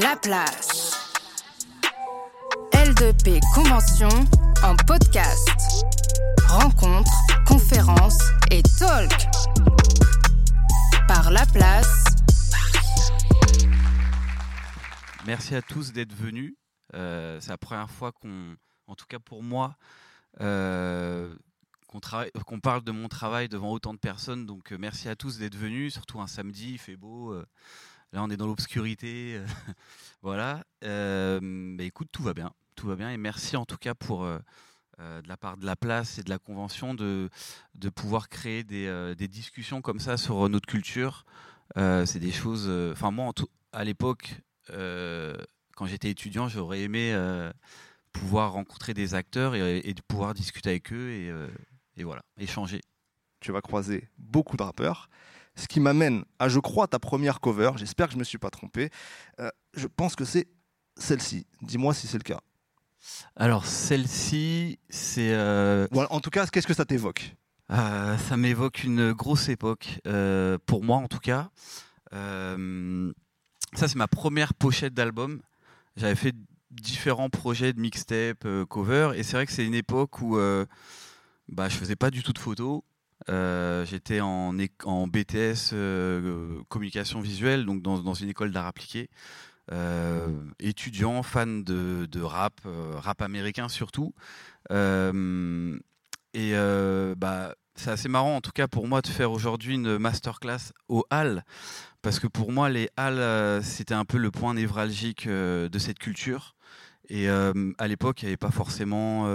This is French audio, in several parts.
La place. L2P Convention en podcast. Rencontres, conférences et talk. Par La Place. Merci à tous d'être venus. Euh, c'est la première fois qu'on, en tout cas pour moi, euh, qu'on, travaille- qu'on parle de mon travail devant autant de personnes. Donc euh, merci à tous d'être venus, surtout un samedi, il fait beau. euh, là, on est dans l'obscurité. euh, voilà. Euh, bah, écoute, tout va bien. Tout va bien. Et merci en tout cas pour, euh, de la part de la place et de la convention, de, de pouvoir créer des, des discussions comme ça sur notre culture. C'est des choses. Enfin, moi, à l'époque, quand j'étais étudiant, j'aurais aimé pouvoir rencontrer des acteurs et, pouvoir discuter avec eux et, et voilà, échanger. tu vas croiser beaucoup de rappeurs. Ce qui m'amène à, je crois, ta première cover. J'espère que je ne me suis pas trompé. Euh, je pense que c'est celle-ci. Dis-moi si c'est le cas. Alors, celle-ci, c'est. euh, en tout cas, qu'est-ce que ça t'évoque? Euh, ça m'évoque une grosse époque, pour moi en tout cas. Ça, c'est ma première pochette d'album. J'avais fait différents projets de mixtape, cover, et c'est vrai que c'est une époque où bah, je faisais pas du tout de photos. Euh, J'étais en, BTS euh, communication visuelle, donc dans, une école d'art appliqué. Euh, étudiant, fan de, rap, rap américain surtout. Et bah, c'est assez marrant, en tout cas pour moi, de faire aujourd'hui une masterclass au Hall, parce que pour moi, les Halles, c'était un peu le point névralgique de cette culture. Et à l'époque, il n'y avait pas forcément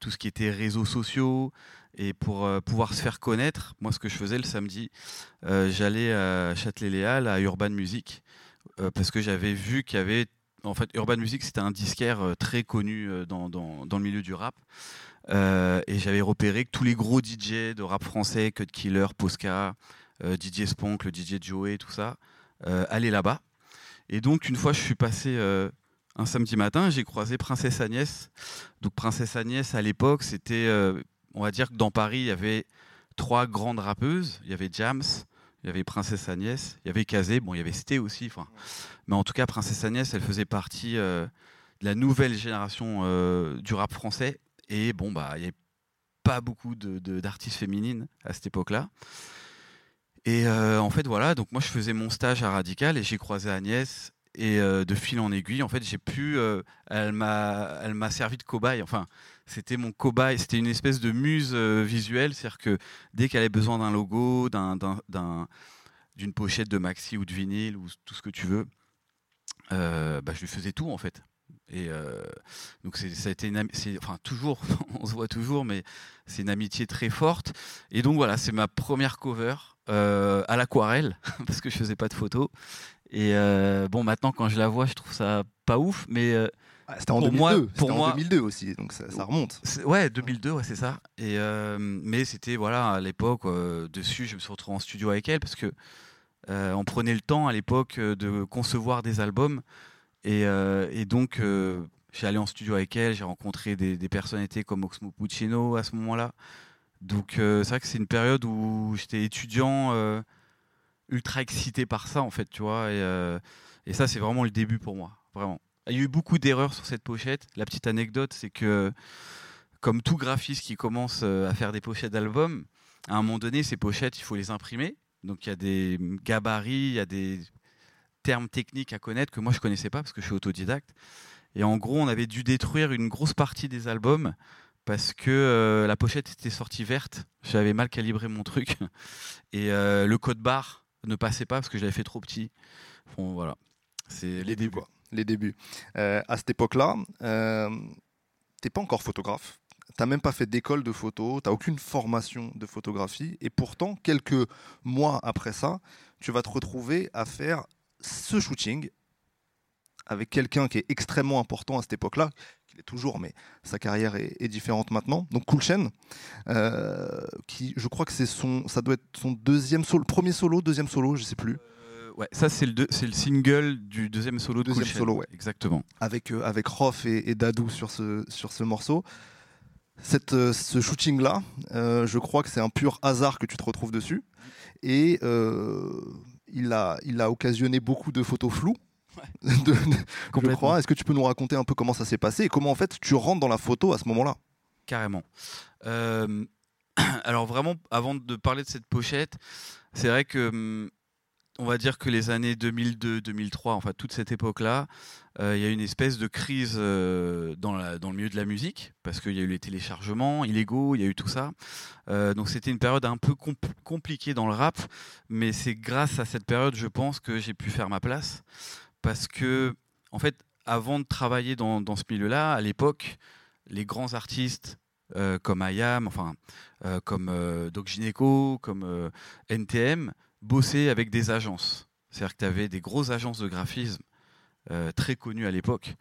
tout ce qui était réseaux sociaux. Et pour euh, pouvoir se faire connaître, moi, ce que je faisais le samedi, euh, j'allais à Châtelet-Les-Halles, à Urban Music, euh, parce que j'avais vu qu'il y avait. En fait, Urban Music, c'était un disquaire très connu dans, dans, le milieu du rap. Et j'avais repéré que tous les gros DJ de rap français, Cut Killer, Posca, DJ Sponk, le DJ Joey, tout ça, allaient là-bas. Et donc, une fois, je suis passé un samedi matin, j'ai croisé Princesse Agnès. Donc, Princesse Agnès, à l'époque, c'était, on va dire que dans Paris, il y avait trois grandes rappeuses. Il y avait Jams, il y avait Princesse Agnès, il y avait Kazé, bon, il y avait Sté aussi. Enfin, mais en tout cas, Princesse Agnès, elle faisait partie euh, de la nouvelle génération euh, du rap français. Et bon, bah, il n'y avait pas beaucoup de- de- d'artistes féminines à cette époque-là. Et euh, en fait, voilà, donc moi je faisais mon stage à Radical et j'ai croisé Agnès. Et euh, de fil en aiguille, en fait, j'ai pu. euh, elle m'a, elle m'a servi de cobaye. Enfin, c'était mon cobaye. C'était une espèce de muse euh, visuelle, c'est-à-dire que dès qu'elle avait besoin d'un logo, d'un, d'un- d'un- d'une pochette de maxi ou de vinyle ou tout ce que tu veux, bah, je lui faisais tout en fait. Et donc ça a été une enfin toujours, on se voit toujours, mais c'est une amitié très forte. Et donc voilà, c'est ma première cover à l'aquarelle parce que je faisais pas de photos. Et euh, bon, maintenant quand je la vois, je trouve ça pas ouf, mais euh, Ah, C'était en Pour 2002. moi- pour en moi- 2002 aussi, donc ça, ça remonte. ouais, 2002, ouais, c'est ça. Et euh, mais c'était voilà à l'époque dessus, je me suis retrouvé en studio avec elle parce que on prenait le temps à l'époque de concevoir des albums et, et donc j'ai allé en studio avec elle, j'ai rencontré des, des personnalités comme Oxmo Puccino à ce moment-là. Donc euh, c'est vrai que c'est une période où j'étais étudiant euh, ultra excité par ça en fait, tu vois. Et, euh, et ça c'est vraiment le début pour moi, vraiment. Il y a eu beaucoup d'erreurs sur cette pochette. La petite anecdote, c'est que comme tout graphiste qui commence euh, à faire des pochettes d'albums, à un moment donné, ces pochettes, il faut les imprimer. Donc il y a des gabarits, il y a des termes techniques à connaître que moi je connaissais pas parce que je suis autodidacte. Et en gros, on avait dû détruire une grosse partie des albums parce que euh, la pochette était sortie verte. J'avais mal calibré mon truc et le code barre ne passait pas parce que j'avais fait trop petit. Bon, voilà, c'est les débuts. quoi. Les débuts. Euh, à cette époque-là, euh, t'es pas encore photographe. T'as même pas fait d'école de photo, t'as aucune formation de photographie, et pourtant, quelques mois après ça, tu vas te retrouver à faire ce shooting avec quelqu'un qui est extrêmement important à cette époque-là, est toujours, mais sa carrière est, est différente maintenant. Donc Cool Chain, euh, qui, je crois que c'est son, ça doit être son deuxième solo, premier solo, deuxième solo, je sais plus. Euh, ouais, ça c'est le, deux- c'est le single du deuxième solo de Deuxième Cool Chain. solo, ouais. Exactement. avec, euh, avec Rof et, et Dadou sur ce, sur ce morceau. Cette, euh, ce shooting-là, euh, je crois que c'est un pur hasard que tu te retrouves dessus. Et il, a, il a occasionné beaucoup de photos floues. de, je crois. Est-ce que tu peux nous raconter un peu comment ça s'est passé et comment en fait tu rentres dans la photo à ce moment-là? Carrément. Euh, alors vraiment, avant de parler de cette pochette, c'est vrai que hum, on va dire que les années 2002-2003, enfin toute cette époque-là, euh, il y a une espèce de crise euh, dans, le milieu de la musique, parce qu'il y a eu les téléchargements illégaux, il y a eu tout ça. Euh, donc c'était une période un peu compliquée dans le rap, mais c'est grâce à cette période, je pense, que j'ai pu faire ma place. Parce que, en fait, avant de travailler dans, ce milieu-là, à l'époque, les grands artistes comme IAM, enfin, comme Doc Gineco, comme NTM, bosser avec des agences. C'est-à-dire que tu avais des grosses agences de graphisme euh, très connues à l'époque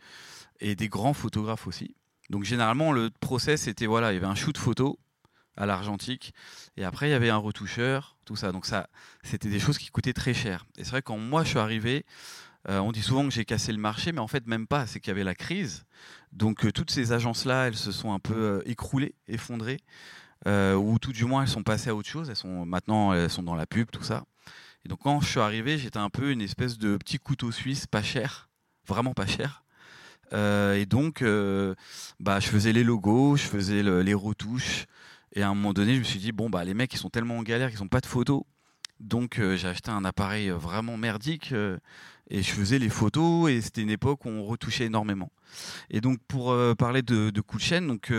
et des grands photographes aussi. Donc généralement, le process, c'était voilà, il y avait un shoot photo à l'argentique et après il y avait un retoucheur, tout ça. Donc ça, c'était des choses qui coûtaient très cher. Et c'est vrai quand moi je suis arrivé, euh, on dit souvent que j'ai cassé le marché, mais en fait même pas. C'est qu'il y avait la crise. Donc euh, toutes ces agences-là, elles se sont un peu écroulées, effondrées. Euh, ou tout du moins elles sont passées à autre chose. Elles sont maintenant elles sont dans la pub, tout ça. Et donc quand je suis arrivé, j'étais un peu une espèce de petit couteau suisse, pas cher, vraiment pas cher. Euh, et donc, euh, bah, je faisais les logos, je faisais les retouches. Et à un moment donné, je me suis dit bon bah les mecs ils sont tellement en galère qu'ils n'ont pas de photos. Donc j'ai acheté un appareil vraiment merdique et je faisais les photos et c'était une époque où on retouchait énormément. Et donc pour parler de, de coup de chaîne, donc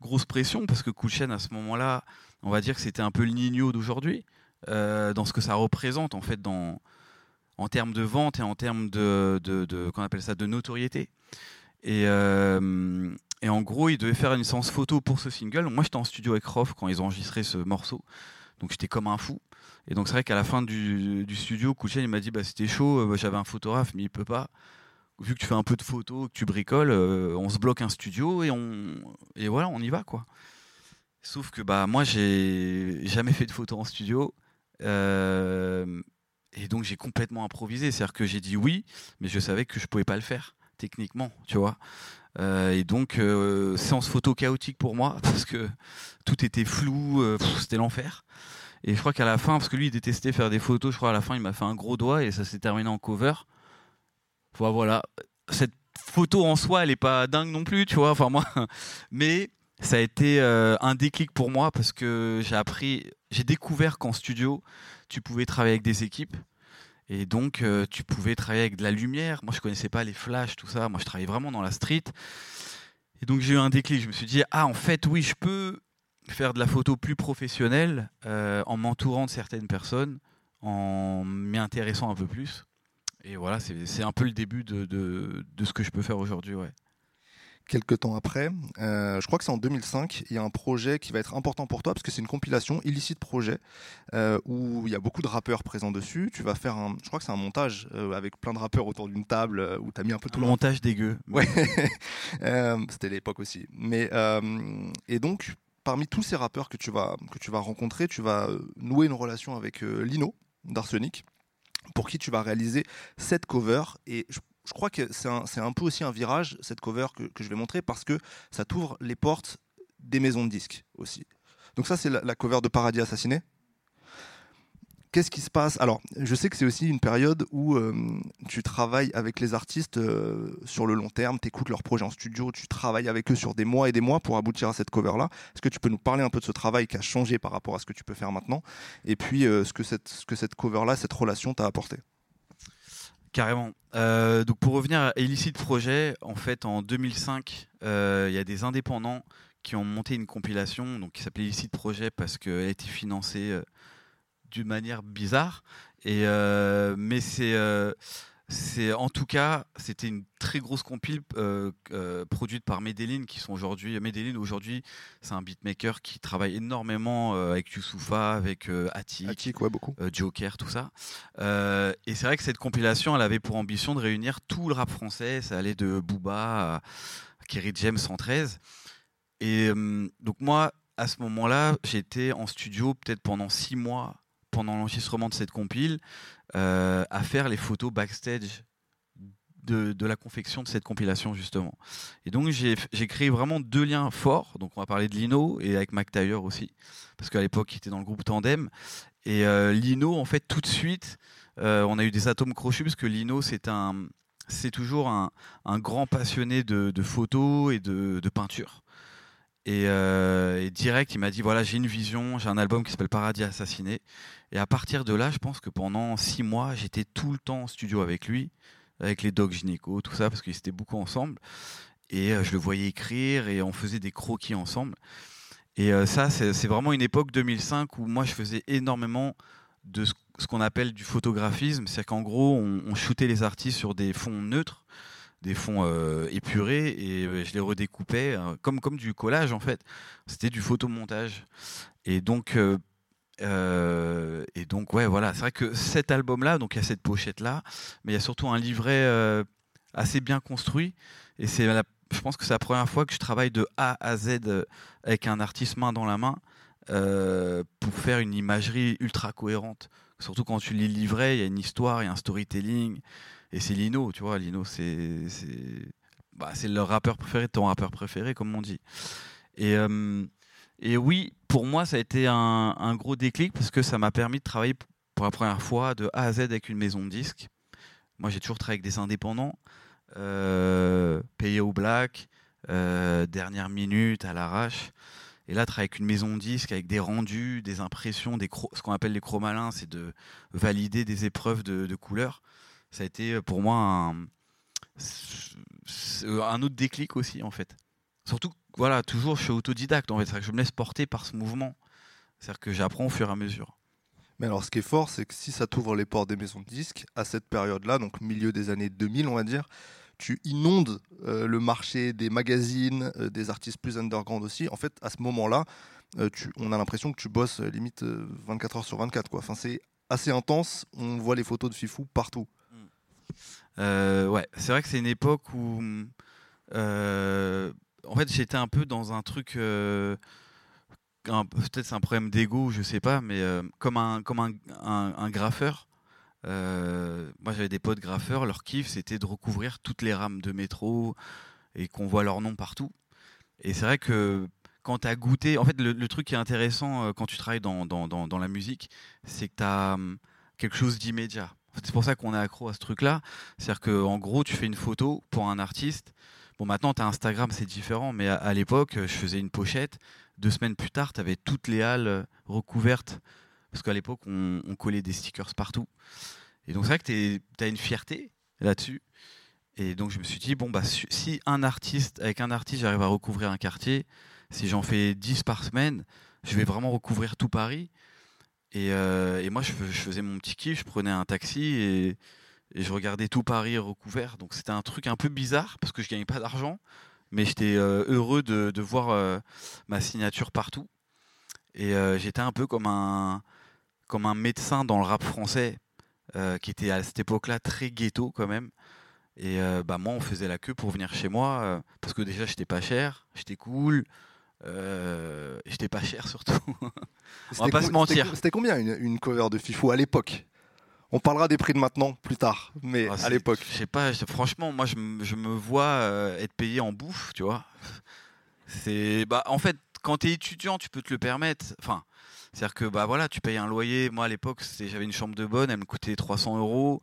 grosse pression parce que Coolchen à ce moment-là, on va dire que c'était un peu le Nino d'aujourd'hui euh, dans ce que ça représente en fait dans en termes de vente et en termes de, de, qu'on appelle ça de notoriété. Et, euh, et, en gros, il devait faire une séance photo pour ce single. Moi, j'étais en studio avec Rof quand ils enregistré ce morceau, donc j'étais comme un fou. Et donc c'est vrai qu'à la fin du, studio, Coolchen il m'a dit bah c'était chaud, euh, j'avais un photographe mais il peut pas vu que tu fais un peu de photos, que tu bricoles, euh, on se bloque un studio et on et voilà, on y va quoi. Sauf que bah moi j'ai jamais fait de photos en studio euh, et donc j'ai complètement improvisé, c'est-à-dire que j'ai dit oui, mais je savais que je pouvais pas le faire techniquement, tu vois. Et donc séance photo chaotique pour moi parce que tout était flou, c'était l'enfer. Et je crois qu'à la fin, parce que lui il détestait faire des photos, je crois à la fin il m'a fait un gros doigt et ça s'est terminé en cover voilà, cette photo en soi, elle est pas dingue non plus, tu vois. Enfin moi, mais ça a été euh, un déclic pour moi parce que j'ai appris, j'ai découvert qu'en studio, tu pouvais travailler avec des équipes. Et donc, euh, tu pouvais travailler avec de la lumière. Moi, je connaissais pas les flashs, tout ça. Moi, je travaillais vraiment dans la street. Et donc, j'ai eu un déclic. Je me suis dit, ah, en fait, oui, je peux faire de la photo plus professionnelle euh, en m'entourant de certaines personnes, en m'y intéressant un peu plus. Et voilà, c'est un peu le début de, de, de, ce que je peux faire aujourd'hui. Ouais. Quelques temps après, euh, je crois que c'est en 2005, il y a un projet qui va être important pour toi parce que c'est une compilation illicite projet euh, où il y a beaucoup de rappeurs présents dessus. Tu vas faire un, je crois que c'est un montage avec plein de rappeurs autour d'une table où tu as mis un peu tout le montage dégueu. Ouais, c'était l'époque aussi. Mais et donc parmi tous ces rappeurs que tu vas que tu vas rencontrer, tu vas nouer une relation avec Lino d'Arsenic pour qui tu vas réaliser cette cover. Et je, crois que c'est un, un, peu aussi un virage, cette cover que, que je vais montrer, parce que ça t'ouvre les portes des maisons de disques aussi. Donc ça, c'est la, la cover de Paradis Assassiné. Qu'est-ce qui se passe? Alors, je sais que c'est aussi une période où euh, tu travailles avec les artistes euh, sur le long terme, tu écoutes leurs projets en studio, tu travailles avec eux sur des mois et des mois pour aboutir à cette cover-là. Est-ce que tu peux nous parler un peu de ce travail qui a changé par rapport à ce que tu peux faire maintenant? Et puis, euh, ce, que cette, cover-là, cette relation t'a apporté? Carrément. donc pour revenir à Illicit Projet, en fait en 2005, il y a des indépendants qui ont monté une compilation donc, qui s'appelait Illicit Projet parce qu'elle a été financée d'une manière bizarre. Et, euh, mais c'est euh, c'est en tout cas, c'était une très grosse compile euh, produite par Medellin, qui sont aujourd'hui. Medellin aujourd'hui, c'est un beatmaker qui travaille énormément avec Youssoufa, avec Attic, beaucoup. Joker, tout ça. et c'est vrai que cette compilation, elle avait pour ambition de réunir tout le rap français. Ça allait de Booba à Kerry James 113. Et donc moi, à ce moment-là, j'étais en studio peut-être pendant six mois pendant l'enregistrement de cette compile, euh, à faire les photos backstage de, la confection de cette compilation justement. Et donc j'ai créé vraiment deux liens forts. Donc on va parler de Lino et avec Mac Taylor aussi, parce qu'à l'époque il était dans le groupe Tandem. Et euh, Lino en fait tout de suite, euh, on a eu des atomes crochus parce que Lino c'est un c'est toujours un, grand passionné de, de photos et de, de peinture. Et, euh, et direct, il m'a dit voilà, j'ai une vision, j'ai un album qui s'appelle Paradis assassiné. Et à partir de là, je pense que pendant six mois, j'étais tout le temps en studio avec lui, avec les docs gynéco, tout ça, parce qu'ils étaient beaucoup ensemble. Et euh, je le voyais écrire et on faisait des croquis ensemble. Et euh, ça, c'est vraiment une époque 2005 où moi, je faisais énormément de ce, ce qu'on appelle du photographisme. C'est-à-dire qu'en gros, on, on shootait les artistes sur des fonds neutres, des fonds euh, épurés, et euh, je les redécoupais euh, comme, comme du collage, en fait. C'était du photomontage. Et donc, euh, et donc ouais, voilà. C'est vrai que cet album-là, donc il y a cette pochette-là, mais il y a surtout un livret assez bien construit. Et c'est je pense que c'est la première fois que je travaille de A à Z avec un artiste main dans la main pour faire une imagerie ultra cohérente. Surtout quand tu lis le livret, il y a une histoire, il y a un storytelling. Et c'est Lino, tu vois. Lino, c'est bah, c'est le rappeur préféré ton rappeur préféré, comme on dit. Et, euh, et oui, pour moi, ça a été un, gros déclic parce que ça m'a permis de travailler pour la première fois de A à Z avec une maison de disques. Moi, j'ai toujours travaillé avec des indépendants, euh, payés au black, euh, dernière minute, à l'arrache. Et là, travailler avec une maison de disques, avec des rendus, des impressions, des ce qu'on appelle les chromalins, c'est de valider des épreuves de, de couleurs. Ça a été euh, pour moi un, c'est un autre déclic aussi, en fait. Surtout, voilà, toujours, je suis autodidacte, en fait. C'est-à-dire que je me laisse porter par ce mouvement. C'est-à-dire que j'apprends au fur et à mesure. Mais alors, ce qui est fort, c'est que si ça t'ouvre les portes des maisons de disques, à cette période-là, donc milieu des années 2000, on va dire, tu inondes euh, le marché des magazines, euh, des artistes plus underground aussi. En fait, à ce moment-là, euh, on a l'impression que tu bosses euh, limite euh, 24 heures sur 24. Quoi. Enfin, c'est assez intense. On voit les photos de Fifou partout. Euh, ouais, c'est vrai que c'est une époque où, euh, en fait, j'étais un peu dans un truc, euh, peut-être c'est un problème d'ego, je sais pas, mais comme un comme un, graffeur. moi, j'avais des potes graffeurs, leur kiff, c'était de recouvrir toutes les rames de métro et qu'on voit leur nom partout. Et c'est vrai que quand tu as goûté, en fait, le, truc qui est intéressant quand tu travailles dans, dans, dans, dans la musique, c'est que tu as quelque chose d'immédiat. C'est pour ça qu'on est accro à ce truc-là. C'est-à-dire qu'en gros, tu fais une photo pour un artiste. Bon, maintenant, tu as Instagram, c'est différent, mais à, l'époque, je faisais une pochette. Deux semaines plus tard, tu avais toutes les halles euh, recouvertes. Parce qu'à l'époque, on, collait des stickers partout. Et donc, c'est vrai que tu as une fierté là-dessus. Et donc, je me suis dit, bon, bah, si un artiste, avec un artiste, j'arrive à recouvrir un quartier, si j'en fais 10 par semaine, je vais vraiment recouvrir tout Paris. Et, euh, et moi, je, fais- je faisais mon petit kiff, je prenais un taxi et, je regardais tout Paris recouvert. Donc c'était un truc un peu bizarre parce que je gagnais pas d'argent, mais j'étais euh, heureux de, voir euh, ma signature partout. Et j'étais un peu comme un, comme un médecin dans le rap français qui était à cette époque-là très ghetto quand même. Et bah moi, on faisait la queue pour venir chez moi parce que déjà j'étais pas cher, j'étais cool, euh, et j'étais pas cher surtout. C'était pas se mentir. C'était combien une, une cover de Fifou à l'époque? On parlera des prix de maintenant plus tard, mais Ah, à l'époque. Je sais pas, franchement, moi je, me- je me vois euh, être payé en bouffe, tu vois. C'est bah en fait, quand tu es étudiant, tu peux te le permettre. Enfin, c'est-à-dire que bah voilà, tu payes un loyer. Moi à l'époque, j'avais une chambre de bonne, elle me coûtait 300 euros.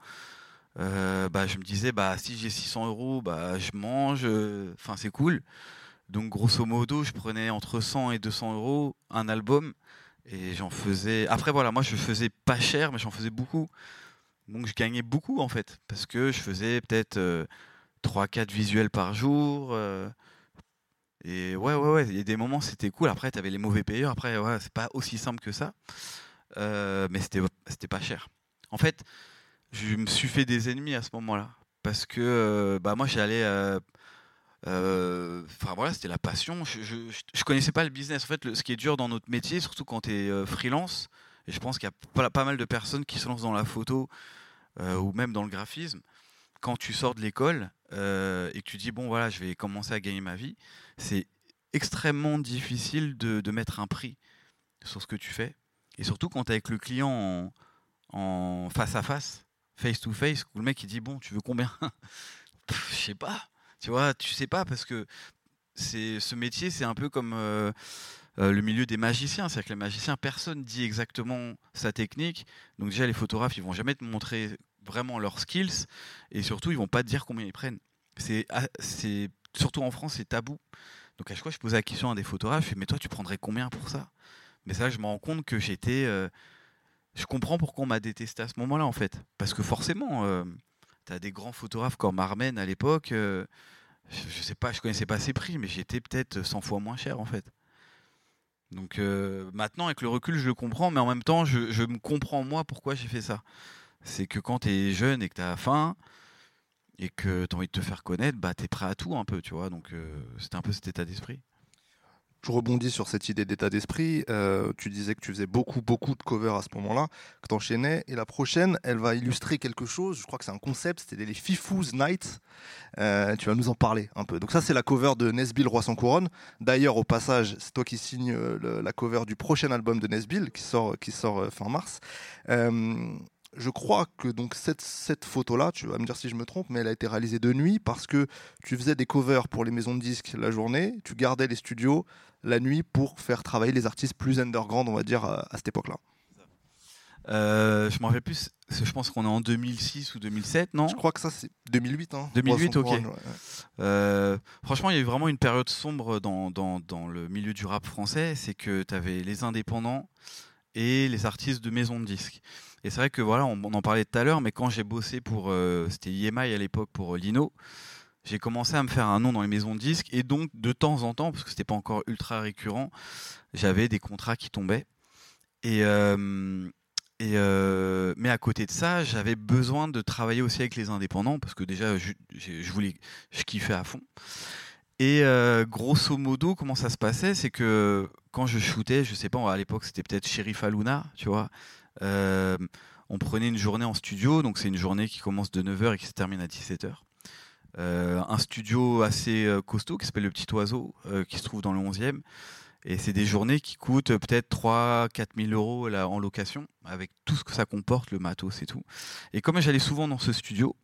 Euh, bah je me disais bah si j'ai 600 euros, bah je mange. Enfin c'est cool. Donc grosso modo, je prenais entre 100 et 200 euros un album et j'en faisais. Après voilà, moi je faisais pas cher, mais j'en faisais beaucoup. Donc je gagnais beaucoup en fait, parce que je faisais peut-être 3-4 visuels par jour. euh, et ouais, ouais, ouais, il y a des moments c'était cool. Après, tu avais les mauvais payeurs. Après, ouais, c'est pas aussi simple que ça. Euh, mais c'était pas cher. En fait, je me suis fait des ennemis à ce moment-là. Parce que euh, bah, moi, j'allais. Euh, euh, Enfin voilà, c'était la passion. Je, je, je connaissais pas le business. En fait, ce qui est dur dans notre métier, surtout quand tu es freelance, et je pense qu'il y a pas, mal de personnes qui se lancent dans la photo euh, ou même dans le graphisme, quand tu sors de l'école euh, et que tu dis bon voilà je vais commencer à gagner ma vie, c'est extrêmement difficile de, mettre un prix sur ce que tu fais. Et surtout quand tu es avec le client en, face à face, face to face, où le mec il dit bon tu veux combien? Je sais pas. Tu vois, tu sais pas parce que c'est ce métier c'est un peu comme euh, euh, le milieu des magiciens, c'est-à-dire que les magiciens, personne dit exactement sa technique. Donc déjà, les photographes, ils vont jamais te montrer vraiment leurs skills et surtout ils vont pas te dire combien ils prennent. C'est ah, surtout en France c'est tabou. Donc à chaque fois je posais la question à des photographes, je fais, mais toi tu prendrais combien pour ça? Mais ça je me rends compte que j'étais euh, je comprends pourquoi on m'a détesté à ce moment-là en fait parce que forcément tu des grands photographes comme Armen à l'époque euh, je, sais pas, je connaissais pas ses prix mais j'étais peut-être 100 fois moins cher en fait. Donc euh, maintenant, avec le recul, je le comprends, mais en même temps, je, je me comprends moi pourquoi j'ai fait ça. C'est que quand tu es jeune et que tu as faim et que tu as envie de te faire connaître, bah, tu es prêt à tout un peu, tu vois. Donc euh, c'était un peu cet état d'esprit. Je rebondis sur cette idée d'état d'esprit. Euh, tu disais que tu faisais beaucoup, beaucoup de covers à ce moment-là, que tu enchaînais. Et la prochaine, elle va illustrer quelque chose. Je crois que c'est un concept. C'était les Fifous Nights. Euh, tu vas nous en parler un peu. Donc, ça, c'est la cover de Nesbill Roi sans couronne. D'ailleurs, au passage, c'est toi qui signes euh, la cover du prochain album de Nesbill qui sort, qui sort fin mars. Je crois que donc cette photo-là, tu vas me dire si je me trompe, mais elle a été réalisée de nuit parce que tu faisais des covers pour les maisons de disques la journée, tu gardais les studios la nuit pour faire travailler les artistes plus underground, on va dire, à, à cette époque-là. Euh, je m'en rappelle plus, je pense qu'on est en 2006 ou 2007, non? Je crois que ça, c'est 2008. Hein, 2008, Roi sans ok. ouais. Euh, franchement, il y a eu vraiment une période sombre dans, dans, dans le milieu du rap français. C'est que tu avais les indépendants et les artistes de maison de disques. Et c'est vrai que voilà, on, on en parlait tout à l'heure, mais quand j'ai bossé pour, euh, c'était IMI à l'époque pour euh, Lino, j'ai commencé à me faire un nom dans les maisons de disques et donc de temps en temps, parce que c'était pas encore ultra récurrent, j'avais des contrats qui tombaient. Et, euh, euh, mais à côté de ça, j'avais besoin de travailler aussi avec les indépendants parce que déjà, je, kiffais à fond. Et euh, grosso modo, comment ça se passait, c'est que quand je shootais, je sais pas, à l'époque c'était peut-être Sheriff Aluna, tu vois. on prenait une journée en studio, donc c'est une journée qui commence de 9h et qui se termine à 17h. Euh, un studio assez euh, costaud qui s'appelle Le Petit Oiseau, euh, qui se trouve dans le 11e. Et c'est des journées qui coûtent peut-être 3 4 000 euros là, en location, avec tout ce que ça comporte, le matos et tout. Et comme j'allais souvent dans ce studio,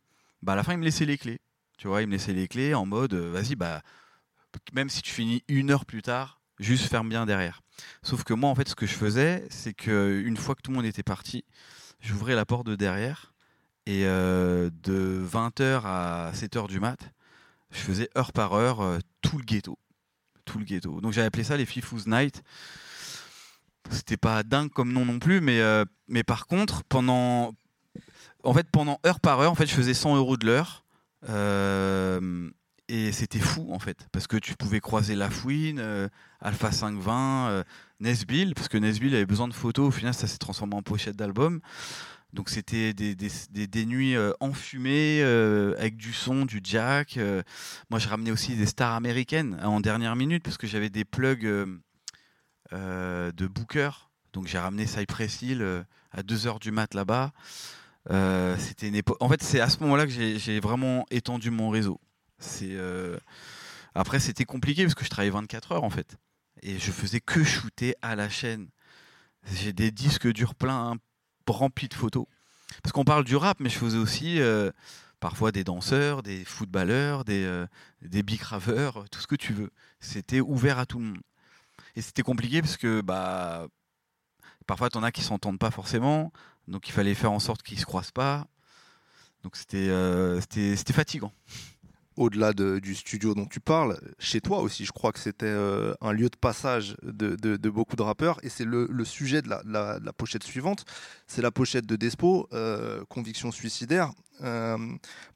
bah à la fin, il me laissait les clés. Tu vois, il me laissait les clés en mode, vas-y, bah, même si tu finis une heure plus tard, juste ferme bien derrière. Sauf que moi, en fait, ce que je faisais, c'est que une fois que tout le monde était parti, j'ouvrais la porte de derrière et euh, de 20h à 7h du mat, je faisais heure par heure euh, tout le ghetto. Tout le ghetto. Donc j'avais appelé ça les Fifous Night. C'était pas dingue comme nom non plus, mais, euh, mais par contre, pendant, en fait, pendant heure par heure, en fait, je faisais 100 euros de l'heure. Et c'était fou en fait, parce que tu pouvais croiser La Fouine, Alpha 520, euh, Nesbill, parce que Nesbill avait besoin de photos, au final ça s'est transformé en pochette d'album. Donc c'était des, nuits euh, enfumées, euh, avec du son, du jack. euh. moi je ramenais aussi des stars américaines hein, en dernière minute, parce que j'avais des plugs de Booker. Donc j'ai ramené Cypress Hill à 2h du mat là-bas. C'était. En fait, c'est à ce moment-là que j'ai vraiment étendu mon réseau. Après c'était compliqué parce que je travaillais 24 heures en fait et je faisais que shooter à la chaîne. J'ai des disques durs pleins remplis de photos. Parce qu'on parle du rap, mais je faisais aussi euh, parfois des danseurs, des footballeurs, des euh, tout ce que tu veux. C'était ouvert à tout le monde. Et c'était compliqué parce que bah parfois t'en as qui s'entendent pas forcément, donc il fallait faire en sorte qu'ils se croisent pas. Donc c'était euh, fatigant. Au-delà de- du studio dont tu parles, chez toi aussi, je crois que c'était euh, un lieu de passage de, beaucoup de rappeurs. Et c'est le, sujet de la, pochette suivante. C'est la pochette de Despo, euh, Conviction suicidaire. Euh,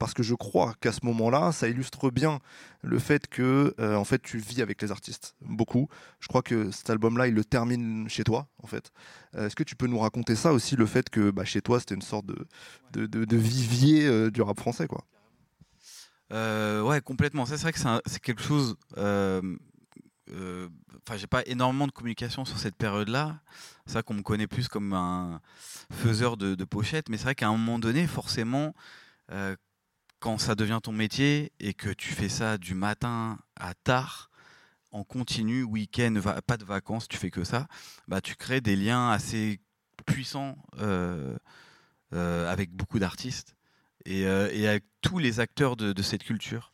parce que je crois qu'à ce moment-là, ça illustre bien le fait que en fait, tu vis avec les artistes. Beaucoup. Je crois que cet album-là, il le termine chez toi, en fait. Est-ce que tu peux nous raconter ça aussi, le fait que bah, chez toi, c'était une sorte de, de, vivier du rap français, quoi? Euh, ouais, complètement. C'est vrai que c'est quelque chose. euh, euh, Enfin, j'ai pas énormément de communication sur cette période-là. C'est vrai qu'on me connaît plus comme un faiseur de, pochettes, mais c'est vrai qu'à un moment donné, forcément, euh, quand ça devient ton métier et que tu fais ça du matin à tard, en continu, week-end, pas de vacances, tu fais que ça, bah tu crées des liens assez puissants euh, euh, avec beaucoup d'artistes et, euh, avec tous les acteurs de, cette culture.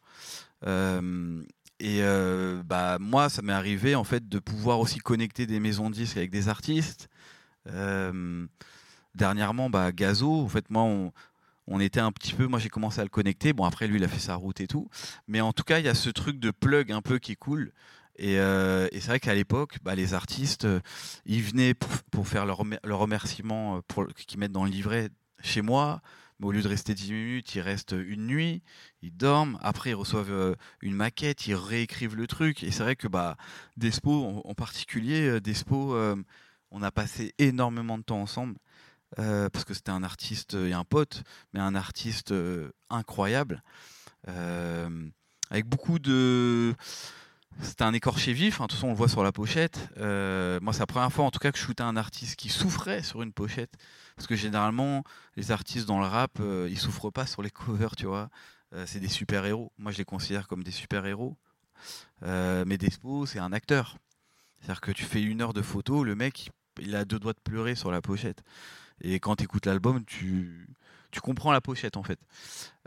Euh, et euh, bah moi, ça m'est arrivé en fait de pouvoir aussi connecter des maisons de disques avec des artistes. Euh, dernièrement, bah Gazo, en fait, moi, on, on était un petit peu, moi j'ai commencé à le connecter. Bon, après lui, il a fait sa route et tout. Mais en tout cas, il y a ce truc de plug un peu qui coule. Et, euh, et c'est vrai qu'à l'époque, bah, les artistes, euh, ils venaient pour, faire leur, leur remerciement euh, pour, qu'ils mettent dans le livret chez moi. Mais au lieu de rester 10 minutes, ils restent une nuit, ils dorment. Après, ils reçoivent euh, une maquette, ils réécrivent le truc. Et c'est vrai que bah, Despo, en, particulier, euh, Despo, euh, on a passé énormément de temps ensemble. parce que c'était un artiste et un pote, mais un artiste incroyable. avec beaucoup de. C'était un écorché vif, hein, de toute façon on le voit sur la pochette. Moi c'est la première fois en tout cas que je shootais un artiste qui souffrait sur une pochette. Parce que généralement les artistes dans le rap, euh, ils souffrent pas sur les covers, tu vois. Euh, c'est des super-héros. Moi je les considère comme des super-héros. Euh, mais Despo c'est un acteur. C'est-à-dire que tu fais une heure de photo, le mec il, a deux doigts de pleurer sur la pochette. Et quand tu écoutes l'album, tu, tu comprends la pochette en fait.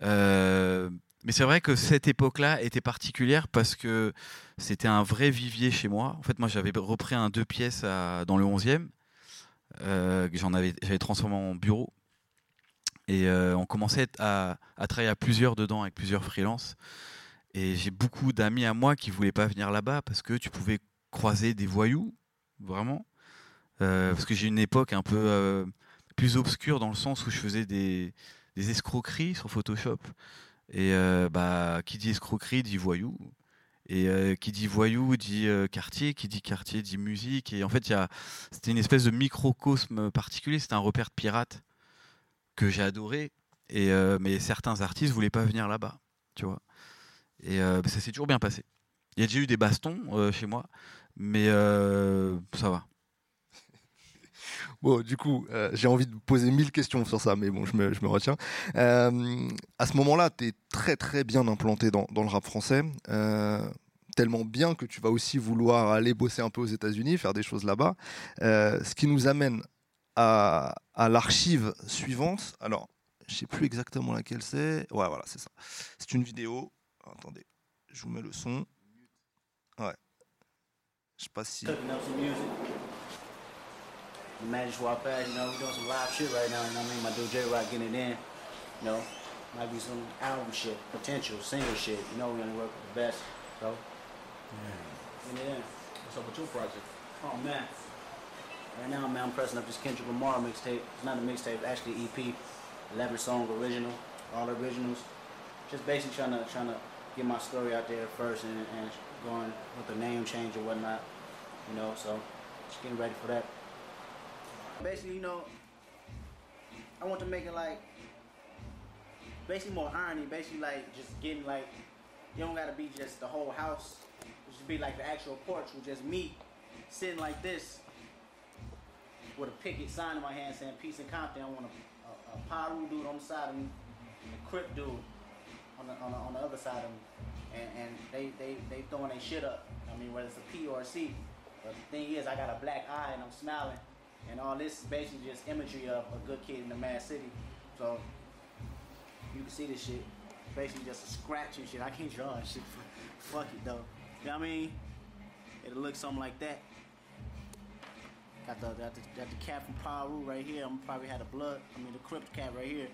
Euh, mais c'est vrai que cette époque-là était particulière parce que c'était un vrai vivier chez moi. En fait, moi, j'avais repris un deux pièces dans le 11e, euh, que j'en avais, j'avais transformé en bureau. Et euh, on commençait à, travailler à plusieurs dedans, avec plusieurs freelances. Et j'ai beaucoup d'amis à moi qui voulaient pas venir là-bas parce que tu pouvais croiser des voyous, vraiment. Euh, parce que j'ai une époque un peu euh, plus obscure dans le sens où je faisais des, escroqueries sur Photoshop. Et euh, bah, qui dit escroquerie dit voyou. Et euh, qui dit voyou dit euh, quartier, qui dit quartier dit musique. Et en fait, c'était une espèce de microcosme particulier. C'était un repère de pirates que j'ai adoré. Et, euh, mais certains artistes voulaient pas venir là-bas, tu vois. Et ça s'est toujours bien passé. Il y a déjà eu des bastons chez moi, mais ça va. Bon, du coup, euh, j'ai envie de poser mille questions sur ça, mais bon, je me, retiens. Euh, à ce moment-là, tu es très très bien implanté dans, le rap français. euh, tellement bien que tu vas aussi vouloir aller bosser un peu aux États-Unis, faire des choses là-bas. Ce qui nous amène à, à l'archive suivante. Alors, je sais plus exactement laquelle c'est. Ouais, voilà, c'est ça. C'est une vidéo. Attendez, je vous mets le son. Ouais. Je sais pas si. The man just walked past, you know, we doing some live shit right now, you know what I mean? My dude J Rock getting it in, you know. Might be some album shit, potential, single shit, you know, we only work with the best, so. yeah. Getting it in. What's up with your project? Oh man. Right now, man, I'm pressing up this Kendrick Lamar mixtape. It's not a mixtape, it's actually EP. 11 song original, all originals. Just basically trying to trying to get my story out there first and, and going with the name change or whatnot. You know, so just getting ready for that. Basically, you know, I want to make it like basically more irony, basically like just getting like you don't gotta be just the whole house. It should be like the actual porch with just me sitting like this with a picket sign in my hand saying peace and Compton. I want a, a, a Paru dude on the side of me and a Crip dude on the, on the, on the other side of me. And, and they, they, they throwing their shit up. I mean, whether it's a P or a C. But the thing is, I got a black eye and I'm smiling. And all this is basically just imagery of a good kid in the mad city. So you can see this shit. Basically just a scratch and shit. I can't draw and shit. Fuck it though. You know what I mean? It'll look something like that. Got the, got the, got the cat from Paru right here. I'm probably had a blood. I mean the crypt cat right here.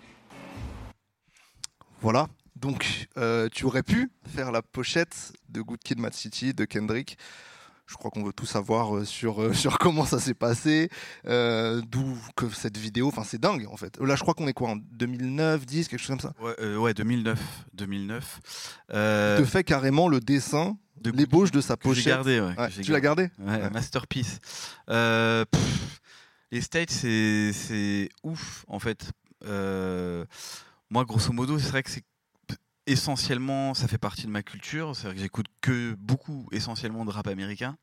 Voilà. Donc, euh, tu aurais pu faire la pochette de Good Kid, Mad City de Kendrick. Je crois qu'on veut tout savoir euh, sur, euh, sur comment ça s'est passé, euh, d'où que cette vidéo. Enfin, c'est dingue en fait. Là, je crois qu'on est quoi en 2009, 10, quelque chose comme ça? Ouais, euh, ouais 2009. 2009. Euh, te fait carrément le dessin, de l'ébauche de sa pochette. gardé, ouais, tu l'as gardé? Ouais, masterpiece. Pff, les States, c'est ouf en fait. Moi, grosso modo, c'est vrai que c'est essentiellement, ça fait partie de ma culture. C'est vrai que j'écoute que beaucoup, essentiellement de rap américain.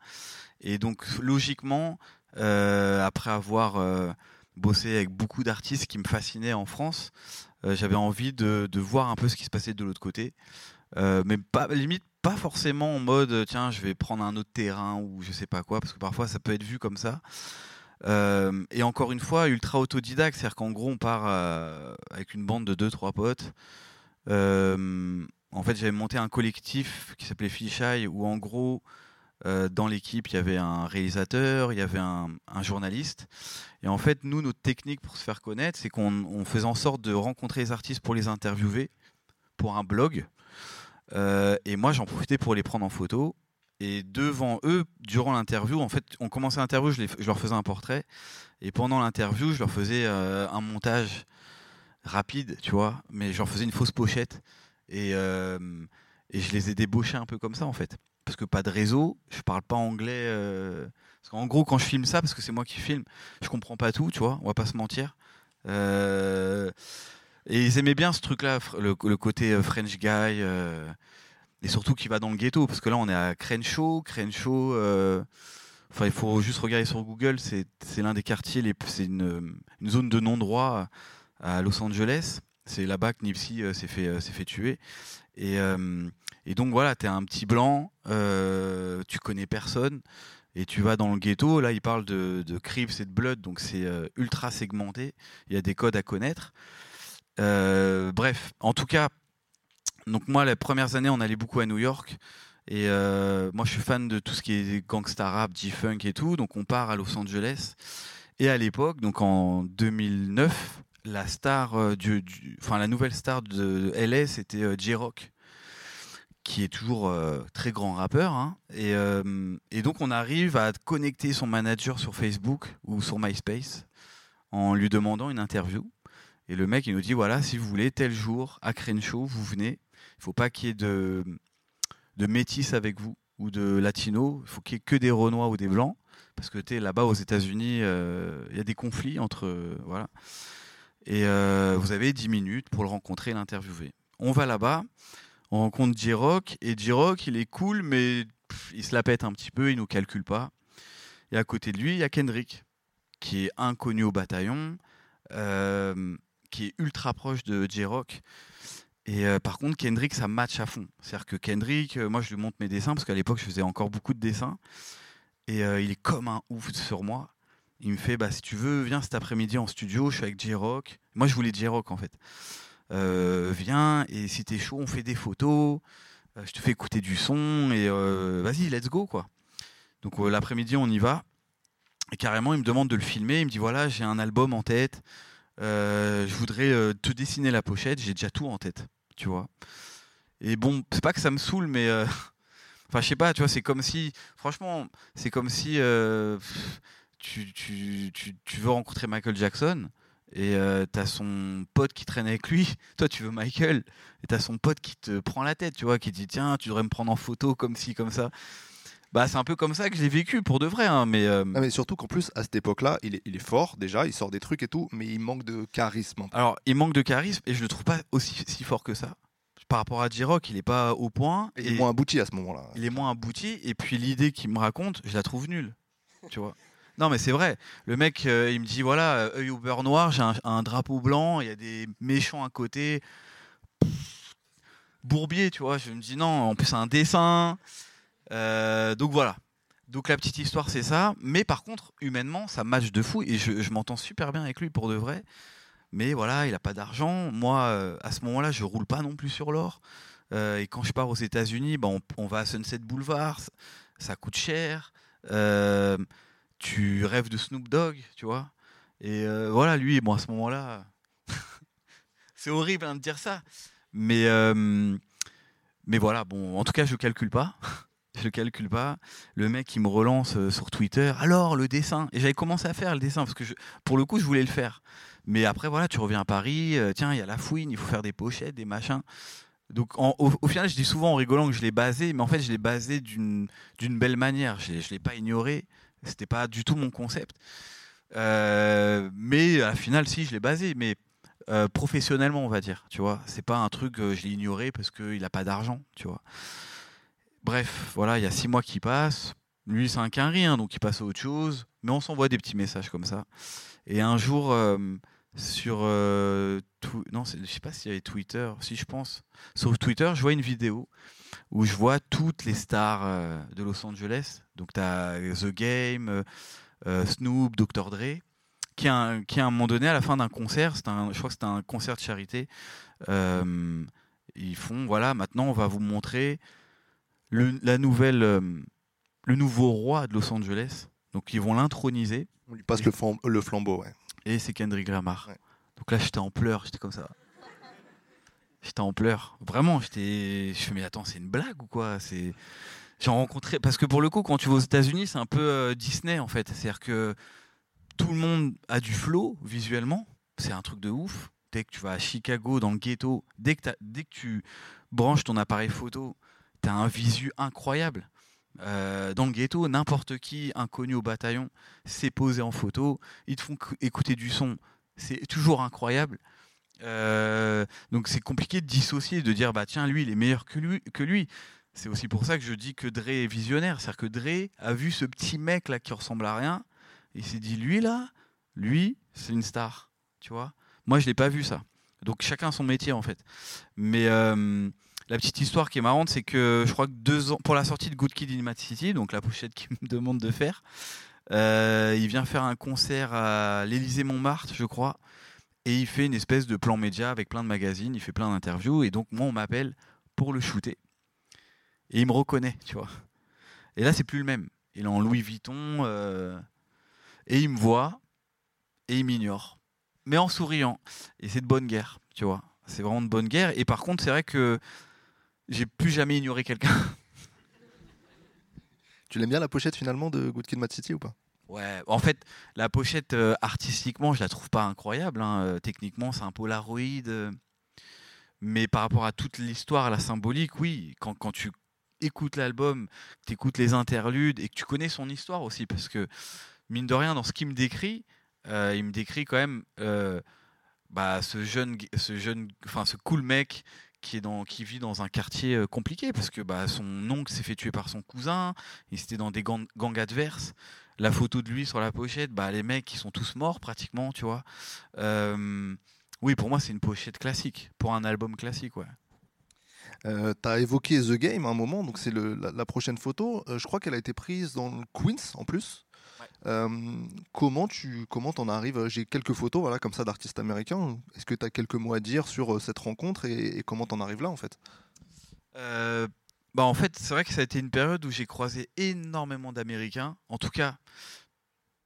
Et donc, logiquement, euh, après avoir euh, bossé avec beaucoup d'artistes qui me fascinaient en France, euh, j'avais envie de, voir un peu ce qui se passait de l'autre côté. Mais pas, limite, pas forcément en mode tiens, je vais prendre un autre terrain ou je sais pas quoi, parce que parfois ça peut être vu comme ça. Et encore une fois, ultra autodidacte, c'est-à-dire qu'en gros, on part avec une bande de deux, trois potes. Euh, en fait, j'avais monté un collectif qui s'appelait Fisheye, où en gros, Euh, dans l'équipe, il y avait un réalisateur, il y avait un, journaliste. Et en fait, nous, notre technique pour se faire connaître, c'est qu'on on faisait en sorte de rencontrer les artistes pour les interviewer pour un blog. Euh, et moi, j'en profitais pour les prendre en photo. Et devant eux, durant l'interview, en fait, on commençait l'interview, je, leur faisais un portrait. Et pendant l'interview, je leur faisais un montage rapide, tu vois. Mais je leur faisais une fausse pochette. Et, euh, et je les ai débauchés un peu comme ça, en fait. Parce que pas de réseau, je parle pas anglais. euh, Parce qu'en gros, quand je filme ça, parce que c'est moi qui filme, je comprends pas tout, tu vois. On va pas se mentir. Euh, Et ils aimaient bien ce truc-là, le, côté euh, French guy. et surtout qui va dans le ghetto, parce que là on est à Crenshaw. Crenshaw, enfin il faut juste regarder sur Google, c'est l'un des quartiers, c'est une zone de non-droit à Los Angeles. C'est là-bas que Nipsey euh, s'est fait, euh, s'est fait tuer. Et, euh, donc voilà, t'es un petit blanc, tu connais personne, et tu vas dans le ghetto. Là, il parle de, de Crips et de Blood, donc c'est ultra segmenté. Il y a des codes à connaître. Bref, en tout cas, donc moi, les premières années, on allait beaucoup à New York. Et moi, je suis fan de tout ce qui est gangsta rap, G-Funk et tout. Donc, on part à Los Angeles. Et à l'époque, donc en 2009, euh, la nouvelle star de LA, c'était euh, J-Rock, qui est toujours euh, très grand rappeur. hein. Et, donc, on arrive à connecter son manager sur Facebook ou sur MySpace en lui demandant une interview. Et le mec, il nous dit voilà, si vous voulez, tel jour, à Crenshaw, vous venez. Il faut pas qu'il y ait de, métis avec vous ou de latino. Il faut qu'il y ait que des Renois ou des Blancs. Parce que tu là-bas aux États-Unis, il y a des conflits entre. voilà. Et euh, vous avez 10 minutes pour le rencontrer et l'interviewer. On va là-bas, on rencontre J-Rock. Et J-Rock, il est cool, mais il se la pète un petit peu, il nous calcule pas. Et à côté de lui, il y a Kendrick, qui est inconnu au bataillon. euh, qui est ultra proche de J-Rock. Et euh, par contre, Kendrick, ça match à fond. C'est-à-dire que Kendrick, moi, je lui montre mes dessins, parce qu'à l'époque, je faisais encore beaucoup de dessins. Et il est comme un ouf sur moi. Il me fait, bah, si tu veux, viens cet après-midi en studio, je suis avec J-Rock. Moi, je voulais J-Rock, en fait. Euh, viens, et si t'es chaud, on fait des photos. Euh, je te fais écouter du son, et euh, vas-y, let's go, quoi. Donc, euh, l'après-midi, on y va. Et carrément, il me demande de le filmer. Il me dit, voilà, j'ai un album en tête. Je voudrais te dessiner la pochette, j'ai déjà tout en tête, tu vois. Et bon, c'est pas que ça me saoule, mais enfin, je sais pas, tu vois, c'est comme si, franchement, c'est comme si tu, tu, tu, tu veux rencontrer Michael Jackson et euh, t'as son pote qui traîne avec lui, toi tu veux Michael, et t'as son pote qui te prend la tête, tu vois, qui dit tiens, tu devrais me prendre en photo comme ci, comme ça. Bah, c'est un peu comme ça que je l'ai vécu pour de vrai, hein, mais. euh, Ah, mais surtout qu'en plus, à cette époque-là, il est, il est fort déjà, il sort des trucs et tout, mais il manque de charisme. Alors, il manque de charisme et je le trouve pas aussi si fort que ça. Par rapport à J-Rock, il est pas au point. Et il est moins abouti à ce moment-là. il est moins abouti. Et puis l'idée qu'il me raconte, je la trouve nulle. Tu vois Non, mais c'est vrai. Le mec, euh, il me dit voilà, euh, œil au beurre noir, j'ai un, drapeau blanc, il y a des méchants à côté. Bourbier, tu vois. Je me dis non, en plus, c'est un dessin. Euh, donc voilà. Donc la petite histoire, c'est ça. Mais par contre, humainement, ça match de fou. Et je, m'entends super bien avec lui pour de vrai. Mais voilà, il n'a pas d'argent. Moi, à ce moment-là, je roule pas non plus sur l'or. Et quand je pars aux États-Unis, ben, on, va à Sunset Boulevard. Ça, coûte cher. Tu rêves de Snoop Dogg, tu vois. Et euh, voilà, lui, moi, à ce moment-là, c'est horrible hein, de dire ça. Mais, euh, mais voilà, bon, en tout cas, je calcule pas. je calcule pas. Le mec, il me relance euh, sur Twitter. Alors, le dessin. Et j'avais commencé à faire le dessin parce que pour le coup, je voulais le faire. Mais après, voilà, tu reviens à Paris. tiens, il y a la fouine, il faut faire des pochettes, des machins. Donc, au, au final, je dis souvent en rigolant que je l'ai basé, mais en fait, je l'ai basé d'une belle manière. Je ne l'ai pas ignoré. C'était pas du tout mon concept. Euh, mais à la finale, si, je l'ai basé. Mais euh, professionnellement, on va dire. Tu vois, c'est pas un truc que je l'ai ignoré parce qu'il n'a pas d'argent. Tu vois. Bref, voilà, il y a six mois qui passent. Lui, c'est un quinri, hein, donc il passe à autre chose. Mais on s'envoie des petits messages comme ça. Et un jour, euh, sur. euh, non, je sais pas s'il y avait Twitter, si je pense. Sur Twitter, je vois une vidéo où je vois toutes les stars euh, de Los Angeles. Donc, tu as The Game, euh, euh, Snoop, Dr. Dre, qui, à un, qui à un moment donné, à la fin d'un concert, un- je crois que c'était un concert de charité, euh, ils font voilà, maintenant on va vous montrer le- la nouvelle. euh, le nouveau roi de Los Angeles. Donc ils vont l'introniser. On lui passe le, flam- le flambeau, ouais. Et c'est Kendrick Lamar. Ouais. Donc là, j'étais en pleurs, j'étais comme ça. J'étais en pleurs. Vraiment, j'étais. Je fais, mais attends, c'est une blague ou quoi? C'est. J'ai rencontré. Parce que pour le coup, quand tu vas aux États-Unis, c'est un peu euh, Disney en fait. C'est-à-dire que tout le monde a du flow visuellement. C'est un truc de ouf. Dès que tu vas à Chicago, dans le ghetto, dès que, tu branches ton appareil photo, tu as un visu incroyable. Euh, dans le ghetto, n'importe qui, inconnu au bataillon, s'est posé en photo. Ils te font cou- écouter du son. C'est toujours incroyable. Euh, donc c'est compliqué de dissocier, de dire bah tiens lui il est meilleur. Que lui. C'est aussi pour ça que je dis que Dre est visionnaire. C'est-à-dire que Dre a vu ce petit mec là qui ressemble à rien il s'est dit lui là, lui c'est une star. Tu vois? Moi je l'ai pas vu ça. Donc chacun son métier en fait. Mais euh, la petite histoire qui est marrante, c'est que je crois que pour la sortie de Good Kid in Mad City, donc la pochette qu'il me demande de faire, euh, il vient faire un concert à l'Élysée Montmartre, je crois, et il fait une espèce de plan média avec plein de magazines, il fait plein d'interviews, et donc moi on m'appelle pour le shooter, et il me reconnaît, tu vois. Et là c'est plus le même. Il est en Louis Vuitton, euh, et il me voit, et il m'ignore, mais en souriant, et c'est de bonne guerre, tu vois. C'est vraiment de bonne guerre, et par contre c'est vrai que j'ai plus jamais ignoré quelqu'un. Tu l'aimes bien la pochette finalement de Good Kid, Mad City ou pas? Ouais, en fait, la pochette euh, artistiquement, je la trouve pas incroyable. hein. Euh, Techniquement, c'est un Polaroid. euh, mais par rapport à toute l'histoire, la symbolique, oui, quand, quand tu écoutes l'album, tu écoutes les interludes et que tu connais son histoire aussi, parce que mine de rien, dans ce qu'il me décrit, euh, il me décrit quand même euh, bah, ce jeune, ce jeune, enfin ce cool mec qui est dans, qui vit dans un quartier euh, compliqué, parce que bah, son oncle s'est fait tuer par son cousin, il était dans des gangs, adverses la photo de lui sur la pochette, bah, les mecs ils sont tous morts pratiquement, tu vois. Oui, pour moi c'est une pochette classique, pour un album classique, ouais. Euh, tu as évoqué The Game à un moment, donc c'est la, la prochaine photo. Euh, je crois qu'elle a été prise dans le Queens en plus. Ouais. Euh, comment tu comment en arrives J'ai quelques photos voilà, comme ça d'artistes américains. Est-ce que tu as quelques mots à dire sur cette rencontre et, et comment tu en arrives là en fait? Bah en fait, c'est vrai que ça a été une période où j'ai croisé énormément d'Américains. En tout cas,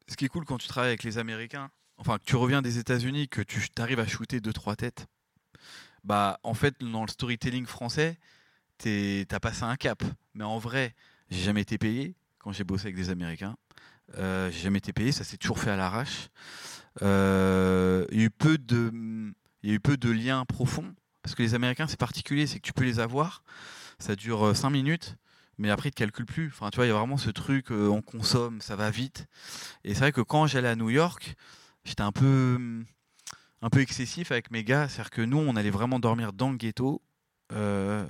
ce qui est cool quand tu travailles avec les Américains, enfin que tu reviens des États-Unis, que tu arrives à shooter deux trois têtes. Bah en fait, dans le storytelling français, t'as passé un cap. Mais en vrai, j'ai jamais été payé quand j'ai bossé avec des Américains. Euh, j'ai jamais été payé, ça s'est toujours fait à l'arrache. Euh, Il y a eu peu de, liens profonds parce que les Américains c'est particulier, c'est que tu peux les avoir, ça dure 5 minutes, mais après ils te calculent plus. Enfin, tu vois, il y a vraiment ce truc, euh, on consomme, ça va vite. Et c'est vrai que quand j'allais à New York, j'étais un peu, un peu excessif avec mes gars, c'est-à-dire que nous on allait vraiment dormir dans le ghetto. euh,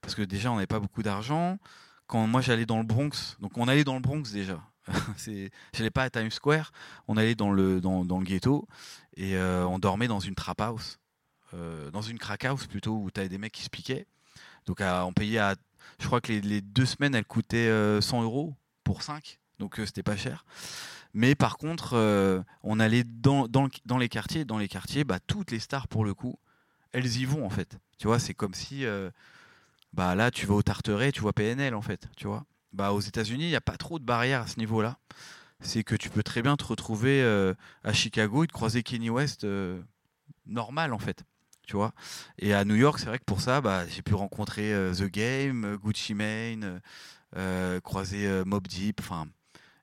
parce que déjà on n'avait pas beaucoup d'argent. Quand moi j'allais dans le Bronx, donc on allait dans le Bronx déjà. J'allais pas à Times Square, on allait dans le ghetto et euh, on dormait dans une trap house, euh, dans une crack house plutôt où t'avais des mecs qui se piquaient. Donc on payait à, je crois que les, deux semaines elles coûtaient euh, 100 euros pour 5 donc c'était pas cher. Mais par contre, euh, on allait dans, dans, le- dans les quartiers, dans les quartiers, bah, toutes les stars pour le coup, elles y vont en fait. Tu vois, c'est comme si euh, bah là tu vas au Tarteret, tu vois PNL en fait, tu vois. Bah aux États-Unis, il n'y a pas trop de barrières à ce niveau-là. C'est que tu peux très bien te retrouver euh, à Chicago et te croiser Kenny West normal en fait, tu vois. Et à New York, c'est vrai que pour ça, bah, j'ai pu rencontrer The Game, Gucci Mane, croiser Mob Deep, enfin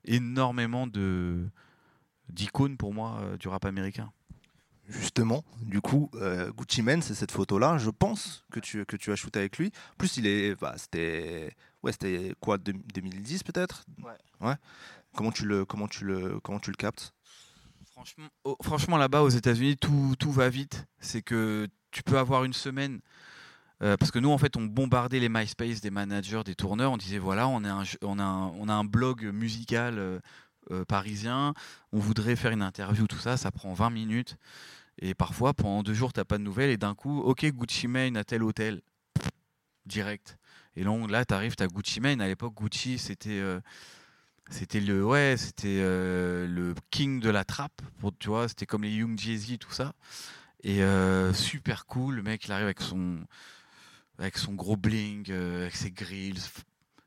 énormément de d'icônes pour moi euh, du rap américain. Justement, du coup, euh, Gucci Mane, c'est cette photo-là, je pense, que tu, que tu as shooté avec lui. En plus, il est. Bah, c'était. Ouais, c'était quoi, deux- 2010 peut-être? Ouais. Comment tu le, comment tu le, comment tu le captes? Franchement, oh, franchement là-bas aux États-Unis, tout, tout va vite. C'est que tu peux avoir une semaine. Euh, parce que nous, en fait, on bombardait les MySpace des managers, des tourneurs. On disait voilà, on, a, un, blog musical euh, euh, parisien. On voudrait faire une interview, tout ça. Ça prend 20 minutes. Et parfois, pendant deux jours, t'as pas de nouvelles. Et d'un coup, ok, Gucci Mane à tel hôtel. Direct. Et là, là tu arrives, tu as Gucci Mane. À l'époque, Gucci, c'était. c'était le ouais c'était le king de la trappe tu vois c'était comme les Young Jeezy tout ça et super cool le mec il arrive avec son avec son gros bling euh, avec ses grills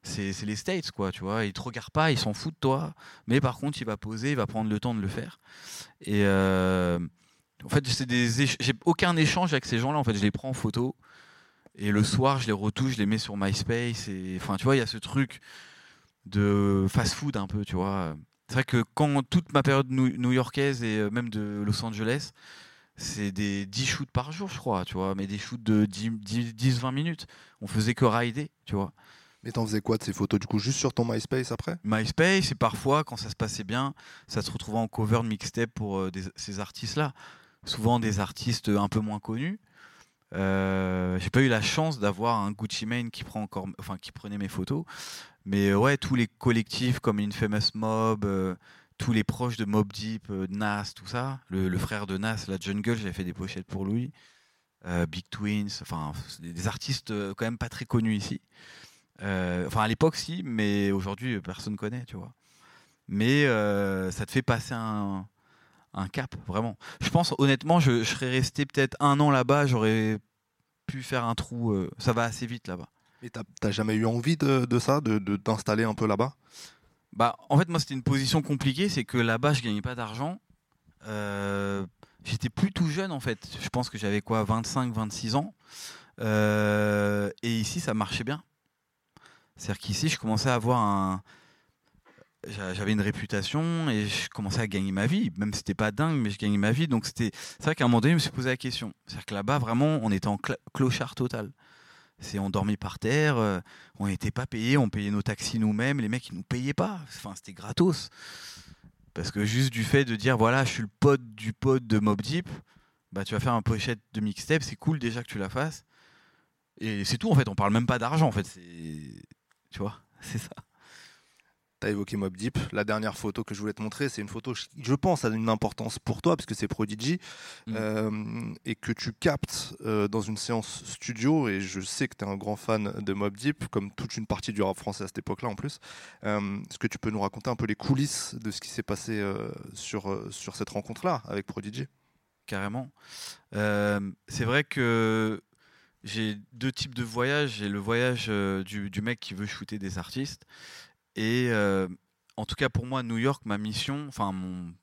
c'est les States, quoi, tu vois. Il te regarde pas, il s'en fout de toi. Mais par contre, il va poser, il va prendre le temps de le faire. Et euh, en fait, c'est des j'ai aucun échange avec ces gens-là. En fait, je les prends en photo. Et le soir, je les retouche, je les mets sur MySpace. Enfin, tu vois, il y a ce truc de fast-food un peu, tu vois. C'est vrai que quand toute ma période new- new-yorkaise et euh, même de Los Angeles, c'est des 10 shoots par jour, je crois, tu vois, mais des shoots de 10-20 minutes. On faisait que rider, tu vois. Mais t'en faisais quoi de ces photos du coup Juste sur ton MySpace après? MySpace, et parfois, quand ça se passait bien, ça se retrouvait en cover de mixtape pour euh, des- ces artistes-là. Souvent des artistes un peu moins connus. Euh, J'ai pas eu la chance d'avoir un Gucci Mane qui, prend encore, enfin, qui prenait mes photos. Mais ouais, tous les collectifs comme Infamous Mob, euh, tous les proches de Mob Deep, euh, Nas, tout ça. Le, frère de Nas, la Jungle, j'avais fait des pochettes pour lui. Euh, Big Twins, enfin, des, artistes euh, quand même pas très connus ici. Enfin, à l'époque, si, mais aujourd'hui, personne connaît, tu vois. Mais ça te fait passer un, cap, vraiment. Je pense, honnêtement, je, serais resté peut-être un an là-bas, j'aurais pu faire un trou. ça va assez vite là-bas. Et t'as jamais eu envie de, de ça, de de t'installer un peu là-bas? Bah, en fait, moi, c'était une position compliquée, c'est que là-bas, je gagnais pas d'argent. Euh, J'étais plus tout jeune, en fait. Je pense que j'avais quoi, 25, 26 ans. Euh, et ici, ça marchait bien. C'est-à-dire qu'ici, je commençais à avoir un. j'a- J'avais une réputation et je commençais à gagner ma vie. Même si c'était pas dingue, mais je gagnais ma vie. Donc, c'était. C'est vrai qu'à un moment donné, je me suis posé la question. C'est-à-dire que là-bas, vraiment, on était en clochard total. C'est on dormait par terre, euh, on n'était pas payé, on payait nos taxis nous-mêmes, les mecs ils nous payaient pas, enfin c'était gratos. Parce que juste du fait de dire voilà, je suis le pote du pote de Mob Deep, bah tu vas faire un pochette de mixtape, c'est cool déjà que tu la fasses. Et c'est tout en fait, on parle même pas d'argent en fait, c'est tu vois, c'est ça. T'as évoqué Mob Deep. La dernière photo que je voulais te montrer, c'est une photo, je- je pense, a une importance pour toi, parce que c'est Prodigy, Mm. euh, et que tu captes euh, dans une séance studio. Et je sais que tu es un grand fan de Mob Deep, comme toute une partie du rap français à cette époque-là en plus. Euh, Est-ce que tu peux nous raconter un peu les coulisses de ce qui s'est passé sur, sur cette rencontre-là avec Prodigy? Carrément. C'est vrai que j'ai deux types de voyages. J'ai le voyage euh, du, du mec qui veut shooter des artistes. Et euh, en tout cas, pour moi, New York, ma mission, enfin, mon,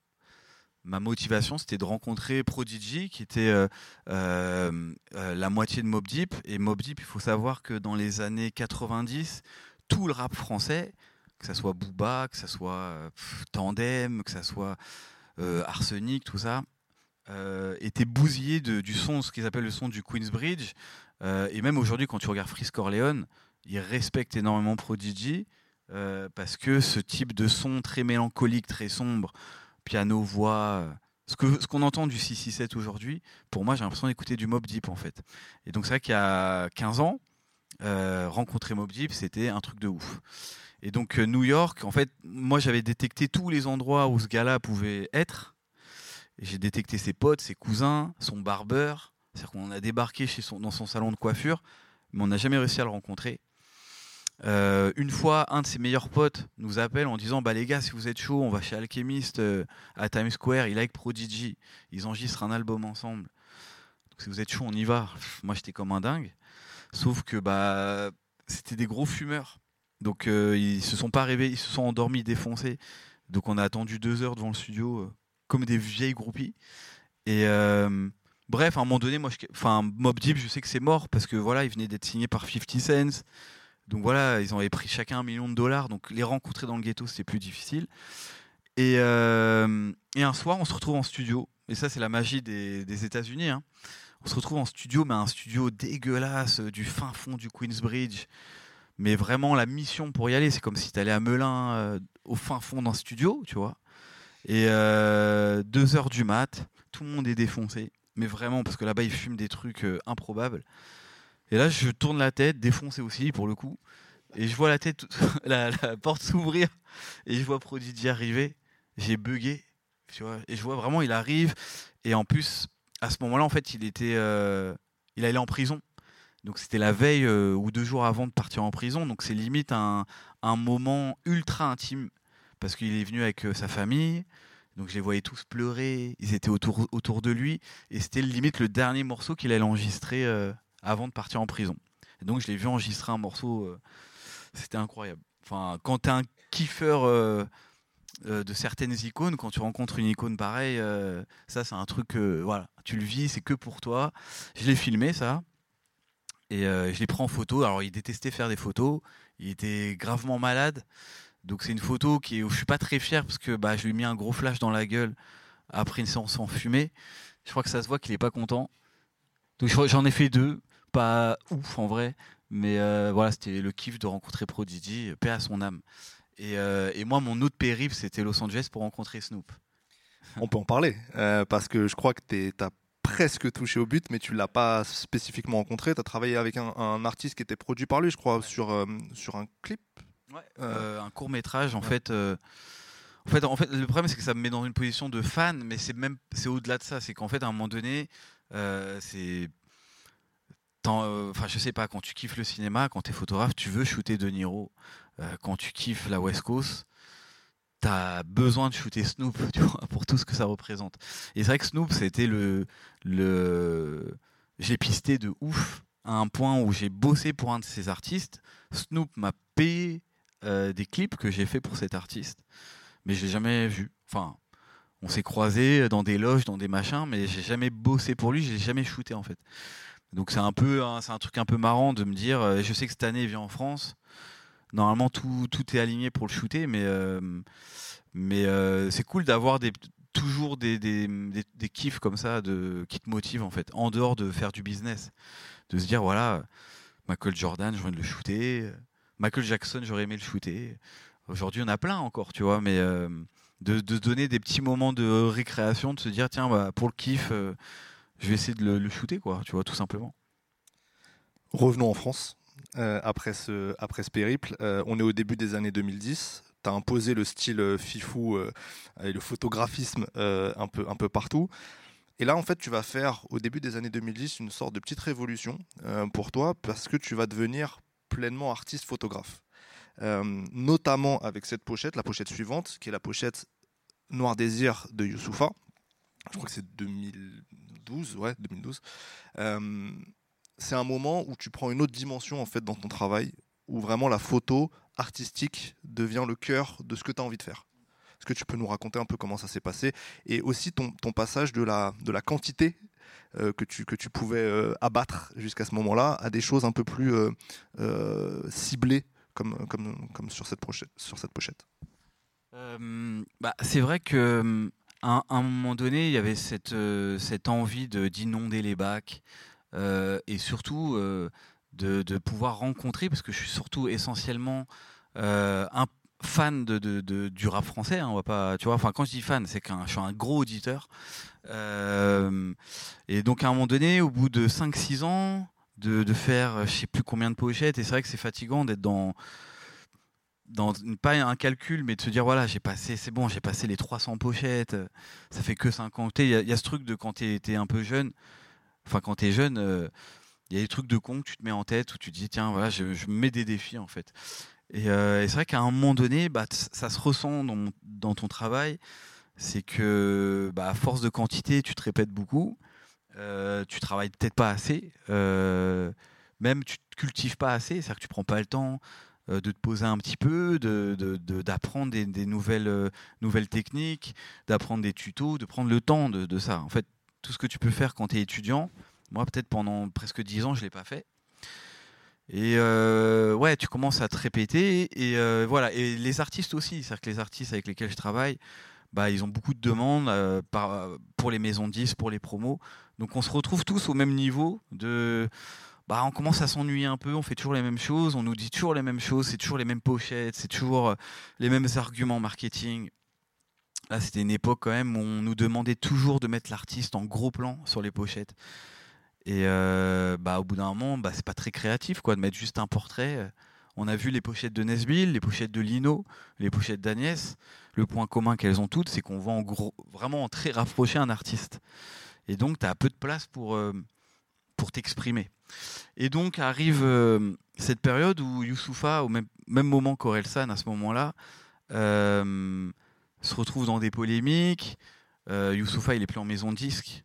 ma motivation, c'était de rencontrer Prodigy, qui était euh, euh, la moitié de Mob Deep. Et Mob Deep, il faut savoir que dans les années 90, tout le rap français, que ça soit Booba, que ça soit Tandem, que ça soit Arsenic, tout ça, était bousillé du son, ce qu'ils appellent le son du Queensbridge. Et même aujourd'hui, quand tu regardes Freeze Corleone, ils respectent énormément Prodigy euh, parce que ce type de son très mélancolique, très sombre, piano, voix, euh, ce que ce qu'on entend du 667 aujourd'hui, pour moi, j'ai l'impression d'écouter du Mob Deep en fait. Et donc c'est vrai qu'il y a 15 ans, euh, rencontrer Mob Deep, c'était un truc de ouf. Et donc New York, en fait, moi j'avais détecté tous les endroits où ce gars-là pouvait être. J'ai détecté ses potes, ses cousins, son barbeur. C'est-à-dire qu'on a débarqué chez son, dans son salon de coiffure, mais on n'a jamais réussi à le rencontrer. Euh, une fois, un de ses meilleurs potes nous appelle en disant Bah les gars, si vous êtes chaud, on va chez Alchemist euh, à Times Square. Il like Prodigy. Ils enregistrent un album ensemble. Donc si vous êtes chaud, on y va. Moi, j'étais comme un dingue. Sauf que bah c'était des gros fumeurs. Donc euh, ils se sont pas réveillés, ils se sont endormis, défoncés. Donc on a attendu deux heures devant le studio euh, comme des vieilles groupies. Et bref, à un moment donné, moi, je, enfin Mob Deep, je sais que c'est mort parce que voilà, il venait d'être signé par 50 Cent. Donc voilà, ils avaient pris chacun un million de dollars. Donc les rencontrer dans le ghetto, c'était plus difficile. Et, euh, un soir, on se retrouve en studio. Et ça, c'est la magie des, États-Unis. hein. On se retrouve en studio, mais un studio dégueulasse euh, du fin fond du Queensbridge. Mais vraiment, la mission pour y aller, c'est comme si tu allais à Melun, euh, au fin fond d'un studio, tu vois. Et euh, deux heures du mat, tout le monde est défoncé. Mais vraiment, parce que là-bas, ils fument des trucs euh, improbables. Et là, je tourne la tête, défoncé aussi, pour le coup. Et je vois la tête, la, porte s'ouvrir. Et je vois Prodigy arriver. J'ai bugué. Tu vois. Et je vois vraiment, il arrive. Et en plus, à ce moment-là, en fait, il était. euh, il allait en prison. Donc c'était la veille euh, ou deux jours avant de partir en prison. Donc c'est limite un, moment ultra intime. Parce qu'il est venu avec euh, sa famille. Donc je les voyais tous pleurer. Ils étaient autour, autour de lui. Et c'était limite le dernier morceau qu'il allait enregistrer avant de partir en prison. Donc je l'ai vu enregistrer un morceau. euh, c'était incroyable. Enfin, quand t'es un kiffeur euh, euh, de certaines icônes, quand tu rencontres une icône pareille, ça c'est un truc, voilà, tu le vis, c'est que pour toi. Je l'ai filmé ça, et je l'ai pris en photo. Alors il détestait faire des photos, il était gravement malade, donc c'est une photo qui où je suis pas très fier parce que bah, je lui ai mis un gros flash dans la gueule après une séance en fumée. Je crois que ça se voit qu'il est pas content. Donc j'en ai fait deux, pas ouf en vrai, mais euh, voilà, c'était le kiff de rencontrer Prodigy, paix à son âme. Et, euh, et moi, mon autre périple, c'était Los Angeles pour rencontrer Snoop. On peut en parler, euh, parce que je crois que tu as presque touché au but, mais tu l'as pas spécifiquement rencontré. Tu as travaillé avec un, un artiste qui était produit par lui, je crois, sur, sur un clip. Euh, un court métrage, en ouais. fait. en fait, en fait, le problème, c'est que ça me met dans une position de fan, mais c'est même, c'est au-delà de ça. C'est qu'en fait, à un moment donné, euh, c'est, enfin, je sais pas, quand tu kiffes le cinéma, quand t'es photographe, tu veux shooter De Niro. Euh, quand tu kiffes la West Coast, t'as besoin de shooter Snoop, pour tout ce que ça représente. Et c'est vrai que Snoop, c'était le, le, j'ai pisté de ouf à un point où j'ai bossé pour un de ces artistes. Snoop m'a payé euh, des clips que j'ai fait pour cet artiste, mais je l'ai jamais vu. Enfin, on s'est croisés dans des loges, dans des machins, mais j'ai jamais bossé pour lui, je l'ai jamais shooté en fait. Donc c'est un peu, un- c'est un truc un peu marrant de me dire, euh, je sais que cette année il vient en France. Normalement tout, est aligné pour le shooter, mais euh, euh, c'est cool d'avoir toujours des, des, kiffs comme ça de, qui te motivent en fait, en dehors de faire du business, de se dire voilà, Michael Jordan, je viens de le shooter, Michael Jackson, j'aurais aimé le shooter. Aujourd'hui, on a plein encore, tu vois, mais de, de donner des petits moments de récréation, de se dire tiens, bah, pour le kiff, je vais essayer de le, shooter, quoi, tu vois, tout simplement. Revenons en France. euh, après, ce, après ce périple, Euh, on est au début des années 2010. Tu as imposé le style euh, fifou et le photographisme un, peu, un peu partout. Et là, en fait, tu vas faire au début des années 2010 une sorte de petite révolution pour toi parce que tu vas devenir pleinement artiste photographe. Notamment avec cette pochette, la pochette suivante, qui est la pochette Noir Désir de Youssoufa. Je crois que c'est 2012, ouais, 2012. Euh, c'est un moment où tu prends une autre dimension en fait dans ton travail, où vraiment la photo artistique devient le cœur de ce que tu as envie de faire. Est-ce que tu peux nous raconter un peu comment ça s'est passé et aussi ton, passage de la, de la quantité euh, que, tu, que tu pouvais euh, abattre jusqu'à ce moment-là à des choses un peu plus ciblées comme, comme, comme sur, cette sur cette pochette? Bah, c'est vrai que euh, à un, moment donné, il y avait cette, euh, cette envie de- d'inonder les bacs euh, et surtout euh, de, de pouvoir rencontrer, parce que je suis surtout essentiellement un fan de, de- du rap français. hein, on va pas, tu vois, enfin quand je dis fan, c'est que je suis un gros auditeur. Et donc à un moment donné, au bout de 5-6 ans, de, faire je sais plus combien de pochettes, et c'est vrai que c'est fatigant d'être dans pas un calcul, mais de se dire voilà, j'ai passé, c'est bon, j'ai passé les 300 pochettes, euh, ça fait que 50. Il y, a- ce truc de quand tu es, un peu jeune, enfin quand tu es jeune, euh, il y a des trucs de con que tu te mets en tête où tu te dis tiens, voilà, je, je me mets des défis en fait. Et, euh, c'est vrai qu'à un moment donné, bah, ça se ressent dans, dans ton travail, c'est que bah, à force de quantité, tu te répètes beaucoup, tu travailles peut-être pas assez, même tu te cultives pas assez, c'est-à-dire que tu prends pas le temps de te poser un petit peu, d'apprendre des, euh, nouvelles techniques, d'apprendre des tutos, de prendre le temps de, ça. En fait, tout ce que tu peux faire quand tu es étudiant, moi peut-être pendant presque 10 ans, je ne l'ai pas fait. Et euh, ouais, tu commences à te répéter. Et euh, voilà. Et les artistes aussi, c'est-à-dire que les artistes avec lesquels je travaille, bah, ils ont beaucoup de demandes euh, pour les maisons de disques, pour les promos. Donc on se retrouve tous au même niveau de bah, on commence à s'ennuyer un peu, on fait toujours les mêmes choses, on nous dit toujours les mêmes choses, c'est toujours les mêmes pochettes, c'est toujours euh, les mêmes arguments marketing. Là, c'était une époque quand même où on nous demandait toujours de mettre l'artiste en gros plan sur les pochettes. Et euh, bah, au bout d'un moment, bah, c'est pas très créatif quoi, de mettre juste un portrait. On a vu les pochettes de Nesbill, les pochettes de Lino, les pochettes d'Agnès. Le point commun qu'elles ont toutes, c'est qu'on va en gros, vraiment en très rapprocher un artiste. Et donc, tu as peu de place pour, euh, t'exprimer. Et donc arrive euh, cette période où Youssoufa, au même, même moment qu'Orelsan, à ce moment-là, euh, se retrouve dans des polémiques. Euh, il est plus en maison disque.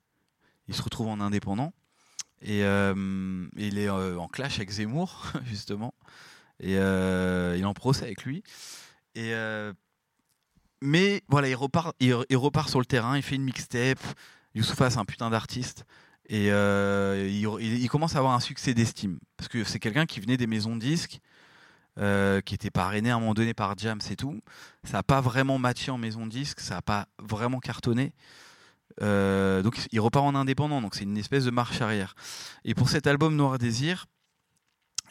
Il se retrouve en indépendant. Et euh, il est en clash avec Zemmour, justement. Et il est en procès avec lui. Et, mais voilà, il repart, il, il repart sur le terrain, il fait une mixtape. Youssoufa, c'est un putain d'artiste. Et euh, il, commence à avoir un succès d'estime. Parce que c'est quelqu'un qui venait des maisons de disques, euh, qui était parrainé à un moment donné par Jam, c'est tout. Ça n'a pas vraiment matché en maison de disques, ça n'a pas vraiment cartonné. Euh, donc il repart en indépendant, donc c'est une espèce de marche arrière. Et pour cet album Noir Désir,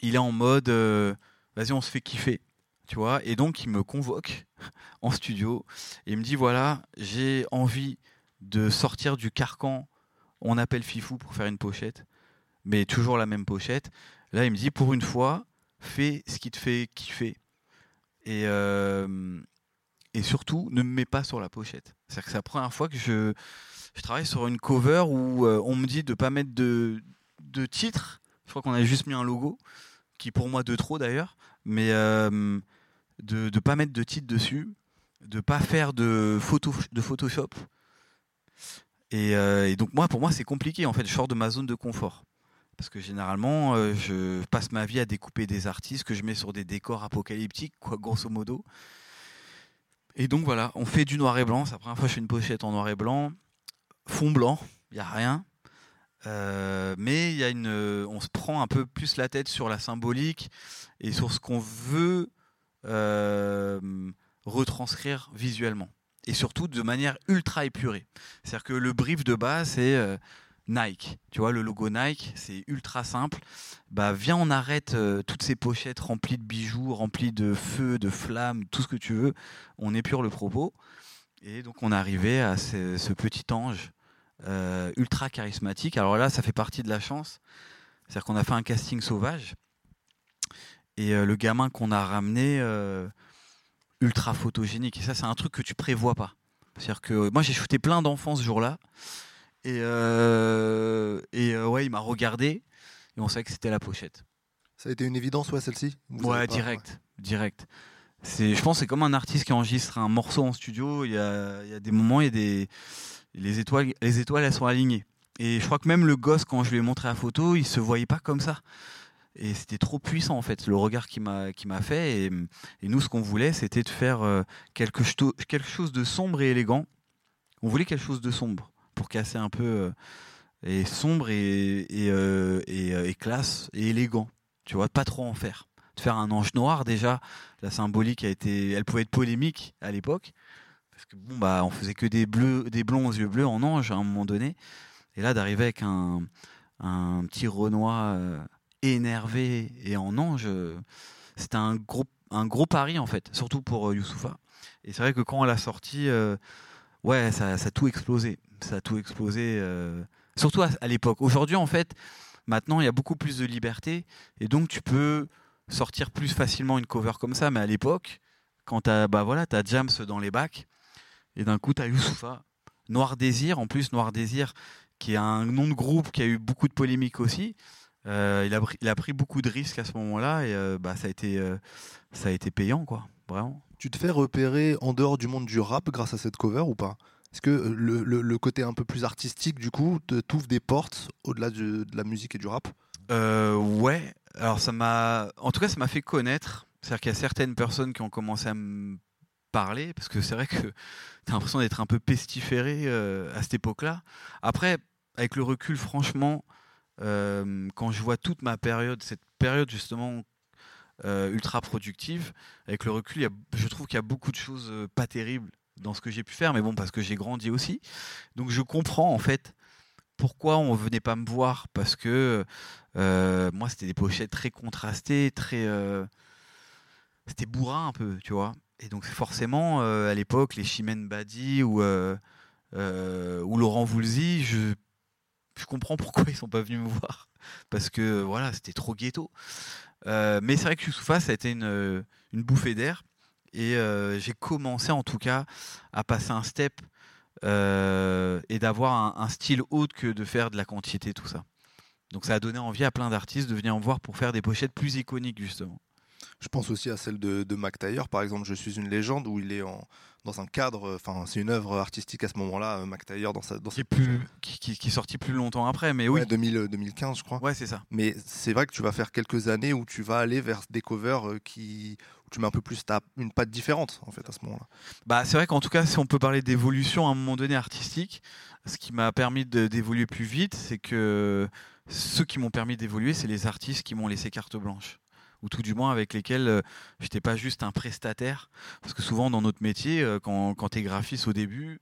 il est en mode vas-y, on se fait kiffer. Tu vois, et donc il me convoque en studio et il me dit voilà, j'ai envie de sortir du carcan on appelle Fifou pour faire une pochette, mais toujours la même pochette. Là, il me dit pour une fois, fais ce qui te fait kiffer. Et, euh, surtout, ne me mets pas sur la pochette. C'est la première fois que je, travaille sur une cover où euh, on me dit de pas mettre de, de titre. Je crois qu'on a juste mis un logo, qui pour moi de trop d'ailleurs, mais euh, de ne pas mettre de titre dessus, de pas faire de, photo, de Photoshop. Et, euh, et donc moi, pour moi, c'est compliqué. En fait, je sors de ma zone de confort. Parce que généralement, euh, je passe ma vie à découper des artistes que je mets sur des décors apocalyptiques, quoi, grosso modo. Et donc voilà, on fait du noir et blanc. C'est la première fois que je fais une pochette en noir et blanc. Fond blanc, il n'y a rien. Euh, mais y a une, on se prend un peu plus la tête sur la symbolique et sur ce qu'on veut euh, retranscrire visuellement. Et surtout de manière ultra épurée. C'est-à-dire que le brief de base, c'est euh, Nike. Tu vois, le logo Nike, c'est ultra simple. Bah, viens, on arrête euh, toutes ces pochettes remplies de bijoux, remplies de feux, de flammes, tout ce que tu veux. On épure le propos. Et donc, on est arrivé à ce, petit ange euh, ultra charismatique. Alors là, ça fait partie de la chance. C'est-à-dire qu'on a fait un casting sauvage. Et le gamin qu'on a ramené, ultra photogénique. Et ça, c'est un truc que tu prévois pas. C'est-à-dire que euh, moi, j'ai shooté plein d'enfants ce jour-là. Et, euh, et euh, ouais, il m'a regardé. Et on savait que c'était la pochette. Ça a été une évidence, ouais, celle-ci ouais, pas- direct. Direct. C'est, je pense que c'est comme un artiste qui enregistre un morceau en studio. Il y a, il y a des moments, il y a des, les étoiles, les étoiles, elles sont alignées. Et je crois que même le gosse, quand je lui ai montré la photo, il se voyait pas comme ça. Et c'était trop puissant en fait, le regard qui m'a fait. Et, nous, ce qu'on voulait, c'était de faire euh, quelque, quelque chose de sombre et élégant. On voulait quelque chose de sombre pour casser un peu euh, et sombre et et, euh, et, classe et élégant. Tu vois, pas trop en faire. De faire un ange noir déjà, la symbolique a été, elle pouvait être polémique à l'époque parce que bon bah on faisait que des bleus, des blonds aux yeux bleus en ange à un moment donné. Et là d'arriver avec un un petit Renoir euh, énervé et en ange, euh, c'était un gros, un gros pari en fait, surtout pour euh, Youssoufa. Et c'est vrai que quand on l'a sorti, euh, ouais, ça, a tout explosé. Ça a tout explosé, surtout à, à l'époque. Aujourd'hui, en fait, maintenant, il y a beaucoup plus de liberté et donc tu peux sortir plus facilement une cover comme ça. Mais à l'époque, quand tu as, bah voilà, as Jams dans les bacs et d'un coup, tu as Youssoufa. Noir Désir, en plus, Noir Désir, qui est un nom de groupe qui a eu beaucoup de polémiques aussi. Euh, il, a, pris- il a pris beaucoup de risques à ce moment-là et euh, bah, ça, a été, euh, ça a été payant, quoi. Vraiment. Tu te fais repérer en dehors du monde du rap grâce à cette cover ou pas? Est-ce que le, le- le côté un peu plus artistique, du coup, t'ouvre des portes au-delà de, de la musique et du rap? Euh, ouais, alors ça m'a. En tout cas, ça m'a fait connaître. C'est-à-dire qu'il y a certaines personnes qui ont commencé à me parler, parce que c'est vrai que t'as l'impression d'être un peu pestiféré à cette époque-là. Après, avec le recul, franchement, euh, quand je vois toute ma période, cette période justement euh, ultra productive, avec le recul, y a- je trouve qu'il y a beaucoup de choses euh, pas terribles dans ce que j'ai pu faire, mais bon, parce que j'ai grandi aussi. Donc je comprends en fait pourquoi on venait pas me voir, parce que moi, c'était des pochettes très contrastées, très. c'était bourrin un peu, tu vois. Et donc, forcément, à l'époque, les Chimène Badi ou, ou Laurent Voulzy, je, je comprends pourquoi ils sont pas venus me voir. Parce que, voilà, c'était trop ghetto. Euh, mais c'est vrai que Youssoufa, ça a été une, une bouffée d'air. Et euh, j'ai commencé, en tout cas, à passer un step euh, et d'avoir un, un style autre que de faire de la quantité, tout ça. Donc ça a donné envie à plein d'artistes de venir me voir pour faire des pochettes plus iconiques, justement. Je pense aussi à celle de, de Mac Taylor, par exemple, Je suis une légende, où il est en, dans un cadre, enfin, c'est une œuvre artistique à ce moment-là, euh, Mac Taylor, dans sa. Dans Qui est, plus, qui, qui- qui est sorti plus longtemps après, mais oui. Ouais, 2000, 2015, je crois. Ouais, c'est ça. Mais c'est vrai que tu vas faire quelques années où tu vas aller vers des covers euh, qui, où tu mets un peu plus ta, une patte différente, en fait, à ce moment-là. Bah, c'est vrai qu'en tout cas, si on peut parler d'évolution à un moment donné artistique, ce qui m'a permis d'évoluer plus vite, c'est que ceux qui m'ont permis d'évoluer, c'est les artistes qui m'ont laissé carte blanche. Ou tout du moins avec lesquels euh, j'étais pas juste un prestataire. Parce que souvent dans notre métier, euh, quand, quand tu es graphiste au début,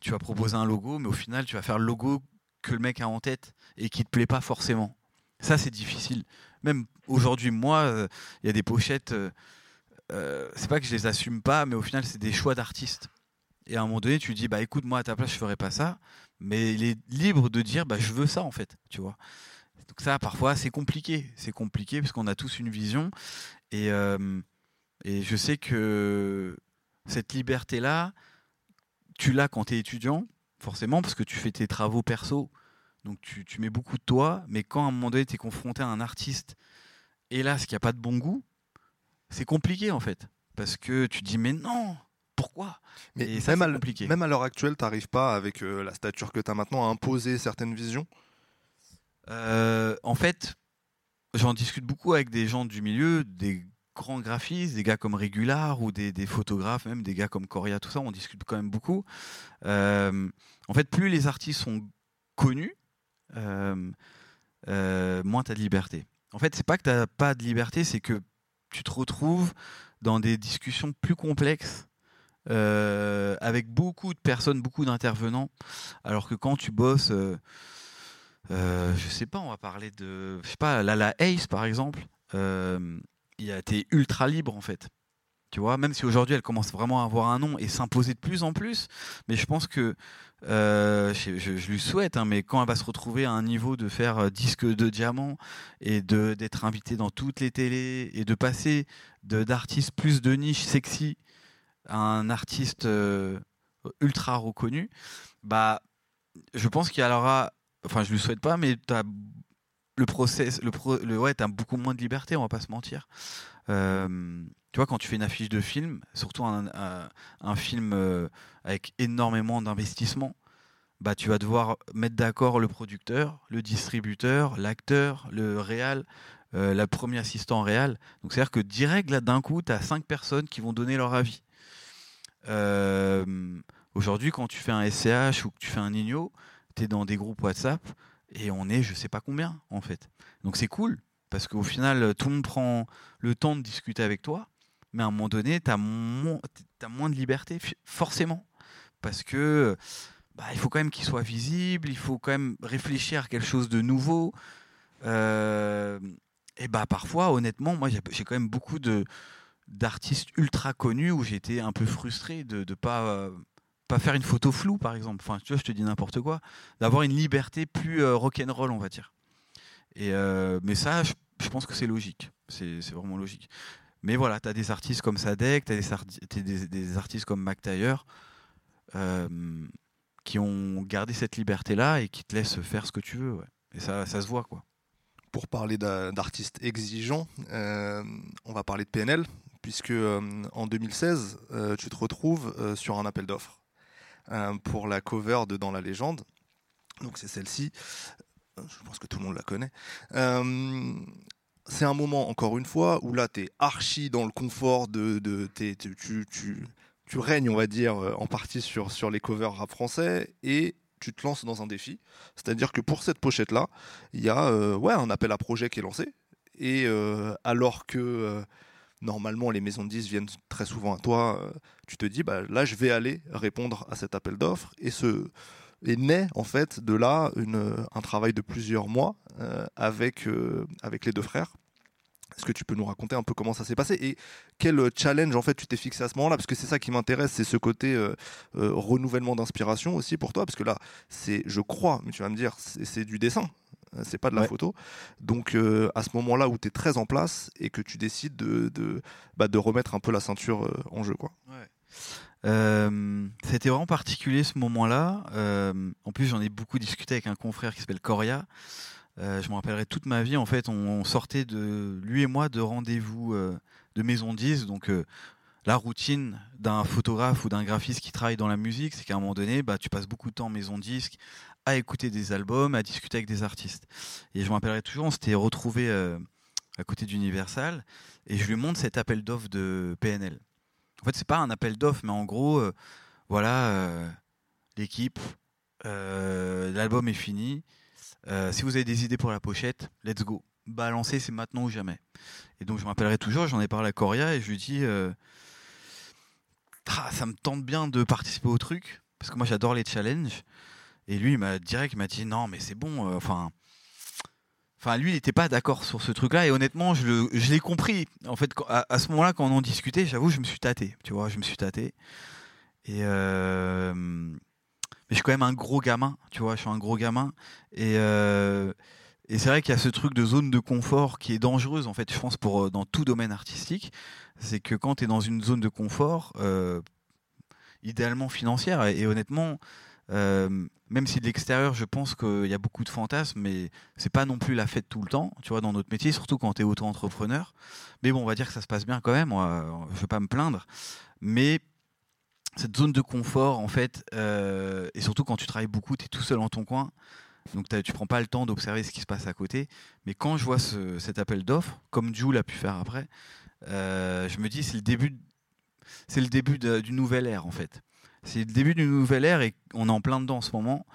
tu vas proposer un logo, mais au final, tu vas faire le logo que le mec a en tête et qui te plaît pas forcément. Ça, c'est difficile. Même aujourd'hui, moi, euh, il y a des pochettes. euh, euh, c'est pas que je les assume pas, mais au final, c'est des choix d'artistes. Et à un moment donné, tu dis, bah écoute, moi à ta place, je ferais pas ça, mais il est libre de dire, bah je veux ça en fait, tu vois. Donc ça, parfois, c'est compliqué. C'est compliqué parce qu'on a tous une vision. Et, euh, et je sais que cette liberté-là, tu l'as quand tu es étudiant, forcément, parce que tu fais tes travaux perso. Donc tu, tu mets beaucoup de toi, mais quand à un moment donné, tu es confronté à un artiste, hélas, qui a pas de bon goût, c'est compliqué en fait. Parce que tu dis, mais non, pourquoi? Mais Et ça, même, c'est à, compliqué. même à l'heure actuelle, tu n'arrives pas, avec euh, la stature que tu as maintenant, à imposer certaines visions? Euh, en fait, j'en discute beaucoup avec des gens du milieu, des grands graphistes, des gars comme Régular ou des, photographes, même des gars comme Coria, tout ça, on discute quand même beaucoup. Euh, en fait, plus les artistes sont connus, euh, moins tu as de liberté. En fait, c'est pas que tu n'as pas de liberté, c'est que tu te retrouves dans des discussions plus complexes. avec beaucoup de personnes, beaucoup d'intervenants, alors que quand tu bosses euh, je sais pas, on va parler de, je sais pas, Lala Ace par exemple. Euh, il a été ultra libre en fait. Tu vois, même si aujourd'hui elle commence vraiment à avoir un nom et s'imposer de plus en plus, mais je pense que euh, je, lui souhaite, hein, mais quand elle va se retrouver à un niveau de faire disque de diamant et de d'être invitée dans toutes les télés et de passer de d'artistes plus de niche sexy à un artiste ultra reconnu, bah je pense qu'il y aura enfin je lui souhaite pas mais t'as le process le, pro, ouais t'as beaucoup moins de liberté on va pas se mentir. Tu vois quand tu fais une affiche de film surtout un, film euh, avec énormément d'investissement bah tu vas devoir mettre d'accord le producteur le distributeur l'acteur le réal euh, le premier assistant réal. Donc c'est à dire que direct là d'un coup tu as cinq personnes qui vont donner leur avis. Aujourd'hui quand tu fais un SCH ou que tu fais un Nino tu es dans des groupes WhatsApp et on est je sais pas combien en fait. Donc c'est cool parce qu'au final tout le monde prend le temps de discuter avec toi, mais à un moment donné tu as, moins de liberté forcément parce que bah, il faut quand même qu'il soit visible, il faut quand même réfléchir à quelque chose de nouveau. Euh, et bah parfois honnêtement moi j'ai quand même beaucoup d'artistes ultra connus où j'étais un peu frustré de ne pas euh, pas faire une photo floue par exemple. Enfin tu vois je te dis n'importe quoi. D'avoir une liberté plus euh, rock'n'roll on va dire. Et euh, mais ça je, pense que c'est logique. C'est vraiment logique. Mais voilà tu as des artistes comme Sadek tu as des, des, des artistes comme Mac Taylor euh, qui ont gardé cette liberté là et qui te laissent faire ce que tu veux et ça ça se voit quoi. Pour parler d'a- d'artistes exigeants, on va parler de PNL, puisque en 2016, euh, tu te retrouves sur un appel d'offres pour la cover de Dans la légende. Donc c'est celle-ci. Euh, Je pense que tout le monde la connaît. Euh, c'est un moment, encore une fois, où là, tu es archi dans le confort de... de t'es- tu, tu, tu- règnes, on va dire, euh, en partie sur, sur les covers rap français, et tu te lances dans un défi. C'est-à-dire que pour cette pochette-là, il y a euh, ouais, un appel à projet qui est lancé. Et euh, alors que euh, normalement les maisons de 10 viennent très souvent à toi, euh, tu te dis, bah, là je vais aller répondre à cet appel d'offres. Et, ce, et naît en fait de là un travail de plusieurs mois euh, avec, euh, avec les deux frères. Est-ce que tu peux nous raconter un peu comment ça s'est passé et quel challenge en fait tu t'es fixé à ce moment-là? Parce que c'est ça qui m'intéresse, c'est ce côté renouvellement d'inspiration aussi pour toi. Parce que là, c'est, je crois, mais tu vas me dire, c'est, du dessin, c'est pas de la Ouais. photo. Donc euh, à ce moment-là où tu es très en place et que tu décides de, de, bah, de remettre un peu la ceinture euh, en jeu. Quoi. Euh, C'était vraiment particulier ce moment-là. En plus, j'en ai beaucoup discuté avec un confrère qui s'appelle Coria. Je me rappellerai toute ma vie. En fait, on, on sortait de lui et moi de rendez-vous de maison 10. Donc, la routine d'un photographe ou d'un graphiste qui travaille dans la musique, c'est qu'à un moment donné, bah, tu passes beaucoup de temps en maison disque à écouter des albums, à discuter avec des artistes. Et je me rappellerai toujours, on s'était retrouvé euh, à côté d'Universal et je lui montre cet appel d'offres de PNL. En fait, c'est pas un appel d'offres, mais en gros, euh, voilà, euh, l'équipe, l'album est fini. Si vous avez des idées pour la pochette, let's go. Balancer, c'est maintenant ou jamais. Et donc, je me rappellerai toujours, j'en ai parlé à Coria et je lui dis Ah, ça me tente bien de participer au truc, parce que moi, j'adore les challenges. Et lui, il m'a direct, il m'a dit non, mais c'est bon. euh, Enfin, enfin, lui, il n'était pas d'accord sur ce truc-là. Et honnêtement, je, l'ai compris. En fait, à, ce moment-là, quand on en discutait, j'avoue, je me suis tâté. Tu vois, je me suis tâté. Et euh, mais je suis quand même un gros gamin. Tu vois, je suis un gros gamin. Et euh, et c'est vrai qu'il y a ce truc de zone de confort qui est dangereuse, en fait, je pense, pour, dans tout domaine artistique. C'est que quand tu es dans une zone de confort, idéalement financière, et honnêtement, euh, même si de l'extérieur, je pense qu'il y a beaucoup de fantasmes, mais c'est pas non plus la fête tout le temps, tu vois, dans notre métier, surtout quand tu es auto-entrepreneur. Mais bon, on va dire que ça se passe bien quand même, moi, je vais pas me plaindre. Mais cette zone de confort, en fait, euh, et surtout quand tu travailles beaucoup, tu es tout seul dans ton coin, donc tu prends pas le temps d'observer ce qui se passe à côté. Mais quand je vois ce- cet appel d'offres, comme Jules a pu faire après, euh, je me dis c'est le début, c'est le début d'une nouvelle ère en fait. C'est le début d'une nouvelle ère et on est en plein dedans en ce moment.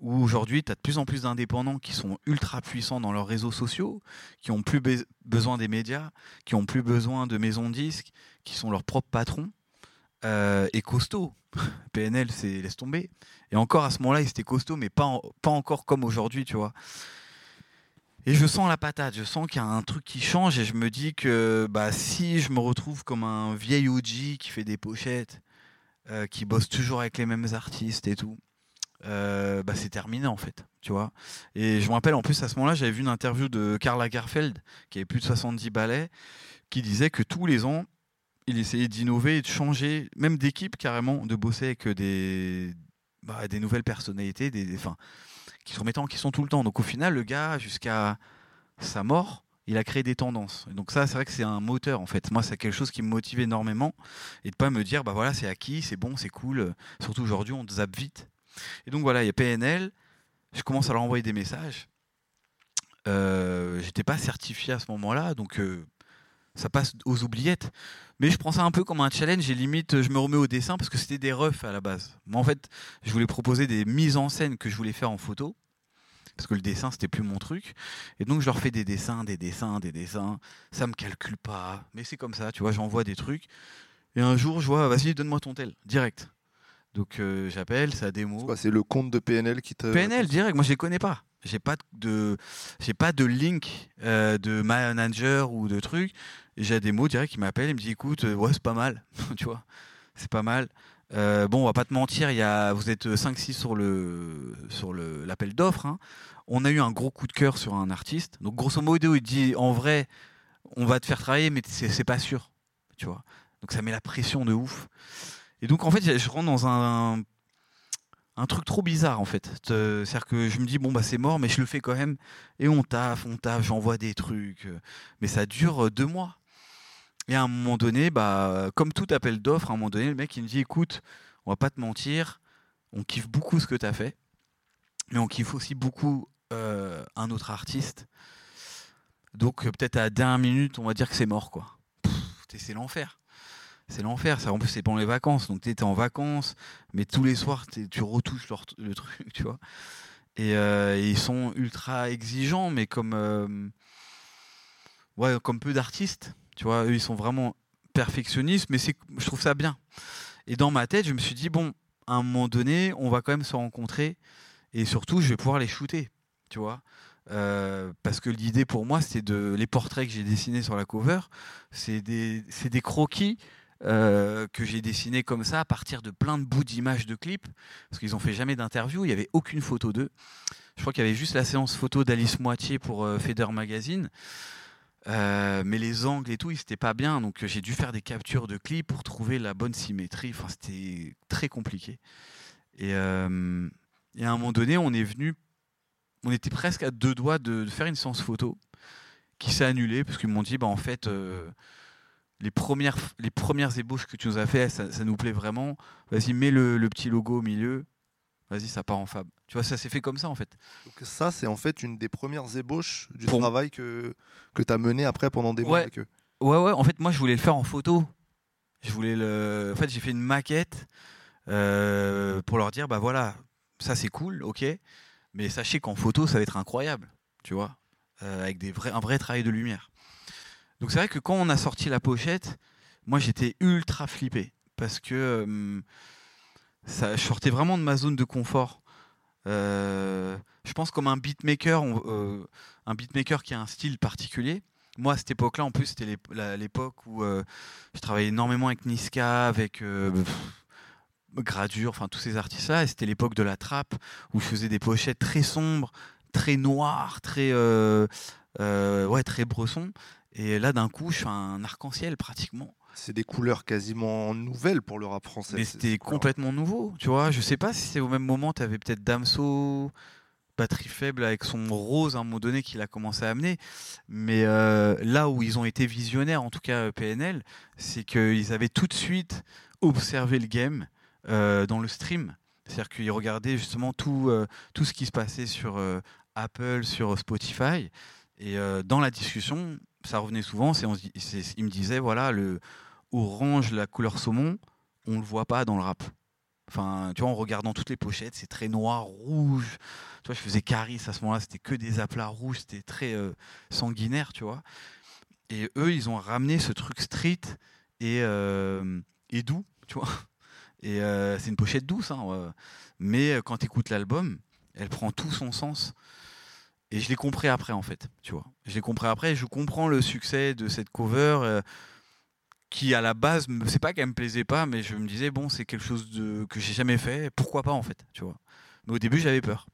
Où aujourd'hui, tu as de plus en plus d'indépendants qui sont ultra puissants dans leurs réseaux sociaux, qui ont plus be- besoin des médias, qui ont plus besoin de maisons de disques, qui sont leurs propres patrons euh, et costauds. PNL, c'est laisse tomber. Et encore à ce moment-là, ils étaient costauds, mais pas, pas encore comme aujourd'hui, tu vois. Et je sens la patate, je sens qu'il y a un truc qui change et je me dis que bah, si je me retrouve comme un vieil OG qui fait des pochettes, euh, qui bosse toujours avec les mêmes artistes et tout, euh, bah, c'est terminé en fait, tu vois. Et je me rappelle en plus à ce moment-là, j'avais vu une interview de Karl Lagerfeld qui avait plus de 70 ballets, qui disait que tous les ans, il essayait d'innover et de changer, même d'équipe carrément, de bosser avec des, bah, des nouvelles personnalités, des, des- enfin, qui remettaient en question tout le temps. Donc au final, le gars, jusqu'à sa mort, il a créé des tendances. Et donc ça, c'est vrai que c'est un moteur en fait. Moi, c'est quelque chose qui me motive énormément et de pas me dire, bah voilà, c'est acquis, c'est bon, c'est cool. Surtout aujourd'hui, on zappe vite. Et donc voilà, il y a PNL. Je commence à leur envoyer des messages. Euh, J'étais pas certifié à ce moment-là, donc euh, ça passe aux oubliettes. Mais je prends ça un peu comme un challenge et limite, je me remets au dessin parce que c'était des refs à la base. Moi, en fait, je voulais proposer des mises en scène que je voulais faire en photo parce que le dessin, c'était plus mon truc. Et donc, je leur fais des dessins, des dessins, des dessins. Ça me calcule pas, mais c'est comme ça, tu vois, j'envoie des trucs. Et un jour, je vois, vas-y, donne-moi ton tel, direct. Donc, euh, j'appelle, ça démo. C'est le compte de PNL qui te. PNL direct, moi je les connais pas. J'ai pas de j'ai pas de link euh, de manager ou de truc. J'ai des mots direct qui m'appellent et me dit écoute euh, ouais c'est pas mal, tu vois, c'est pas mal. Euh, bon on va pas te mentir, y a vous êtes 5-6 sur le sur l'appel d'offres. hein. On a eu un gros coup de cœur sur un artiste. Donc grosso modo il dit en vrai on va te faire travailler mais c'est pas sûr, tu vois. Donc ça met la pression de ouf. Et donc en fait je rentre dans un un truc trop bizarre en fait. Euh, C'est-à-dire que je me dis bon bah c'est mort mais je le fais quand même et on taffe, on taffe, j'envoie des trucs, euh, mais ça dure euh, deux mois. Et à un moment donné, bah comme tout appel d'offres, à un moment donné le mec il me dit écoute, on va pas te mentir, on kiffe beaucoup ce que tu as fait, mais on kiffe aussi beaucoup euh, un autre artiste. Donc euh, peut-être à la dernière minute on va dire que c'est mort quoi. C'est l'enfer. C'est l'enfer, en plus c'est pendant les vacances, donc tu es en vacances, mais tous les soirs tu retouches le truc, tu vois. Et, euh, ils sont ultra exigeants, mais comme, ouais, comme peu d'artistes, tu vois. Eux, ils sont vraiment perfectionnistes, mais c'est, je trouve ça bien. Et dans ma tête, je me suis dit, bon, à un moment donné, on va quand même se rencontrer, et surtout, je vais pouvoir les shooter, tu vois. Euh, parce que l'idée pour moi, c'était de les portraits que j'ai dessinés sur la cover, c'est des, c'est croquis euh, que j'ai dessinés comme ça à partir de plein de bouts d'images de clips, parce qu'ils ont fait jamais d'interview, il n'y avait aucune photo d'eux. Je crois qu'il y avait juste la séance photo d'Alice Moitié pour euh, Feder Magazine. Euh, mais les angles et tout, ils c'était pas bien, donc euh, j'ai dû faire des captures de clips pour trouver la bonne symétrie. Enfin, c'était très compliqué. Et, euh, à un moment donné, on est venu, on était presque à deux doigts de, faire une séance photo qui s'est annulée parce qu'ils m'ont dit, bah en fait, les premières, les premières ébauches que tu nous as fait, ça, nous plaît vraiment. Vas-y, mets le petit logo au milieu. Vas-y, ça part en fab. Tu vois, ça s'est fait comme ça en fait. Donc ça, c'est en fait une des premières ébauches du Pour- travail que, que tu as mené après pendant des mois Ouais. avec eux. Ouais, ouais, en fait, moi, je voulais le faire en photo. Je voulais le. En fait, j'ai fait une maquette euh, pour leur dire bah voilà, ça c'est cool, ok, mais sachez qu'en photo, ça va être incroyable, tu vois, euh, avec des vrais, un vrai travail de lumière. Donc, c'est vrai que quand on a sorti la pochette, moi, j'étais ultra flippé parce que euh, je sortais vraiment de ma zone de confort. Euh, je pense comme un beatmaker, euh, un beatmaker qui a un style particulier. Moi, à cette époque-là, en plus, c'était l'époque où euh, je travaillais énormément avec Niska, avec Gradure, enfin tous ces artistes-là. C'était l'époque de la trappe où je faisais des pochettes très sombres, très noires, très, ouais, très. Et là, d'un coup, je fais un arc-en-ciel pratiquement. C'est des couleurs quasiment nouvelles pour le rap français. Mais c'était complètement nouveau, tu vois. Je sais pas si c'est au même moment, tu avais peut-être Damso, batterie faible avec son rose à un moment donné qu'il a commencé à amener. Mais euh, là où ils ont été visionnaires, en tout cas euh, PNL, c'est qu'ils avaient tout de suite observé le game euh, dans le stream. C'est-à-dire qu'ils regardaient justement tout, euh, tout ce qui se passait sur Apple, sur Spotify. Et dans la discussion, ça revenait souvent. C'est, ils me disaient, voilà, le orange, la couleur saumon, on le voit pas dans le rap. Enfin, tu vois, en regardant toutes les pochettes, c'est très noir, rouge. Tu vois, je faisais Caris à ce moment-là, c'était que des aplats rouges, c'était très euh, sanguinaire, tu vois. Et eux, ils ont ramené ce truc street et, euh, et doux, tu vois. Et euh, c'est une pochette douce, hein, mais quand tu écoutes l'album, elle prend tout son sens. Et je l'ai compris après, en fait, tu vois. Je l'ai compris après, je comprends le succès de cette cover. Qui à la base, c'est pas qu'elle me plaisait pas, mais je me disais bon, c'est quelque chose de que j'ai jamais fait, pourquoi pas en fait, tu vois. Mais au début, j'avais peur.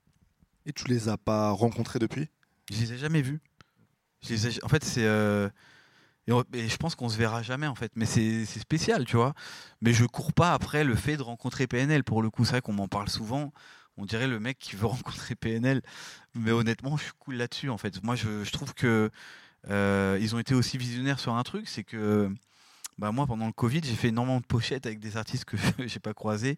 Et tu les as pas rencontrés depuis? Je les ai jamais vus. Je les ai- En fait, c'est euh, et, on- et je pense qu'on se verra jamais en fait, mais c'est c'est spécial, tu vois. Mais je cours pas après le fait de rencontrer PNL pour le coup, c'est vrai qu'on m'en parle souvent. On dirait le mec qui veut rencontrer PNL, mais honnêtement, je suis cool là-dessus en fait. Moi, je, je trouve que euh, ils ont été aussi visionnaires sur un truc, c'est que bah, moi, pendant le Covid, j'ai fait énormément de pochettes avec des artistes que j'ai pas croisés,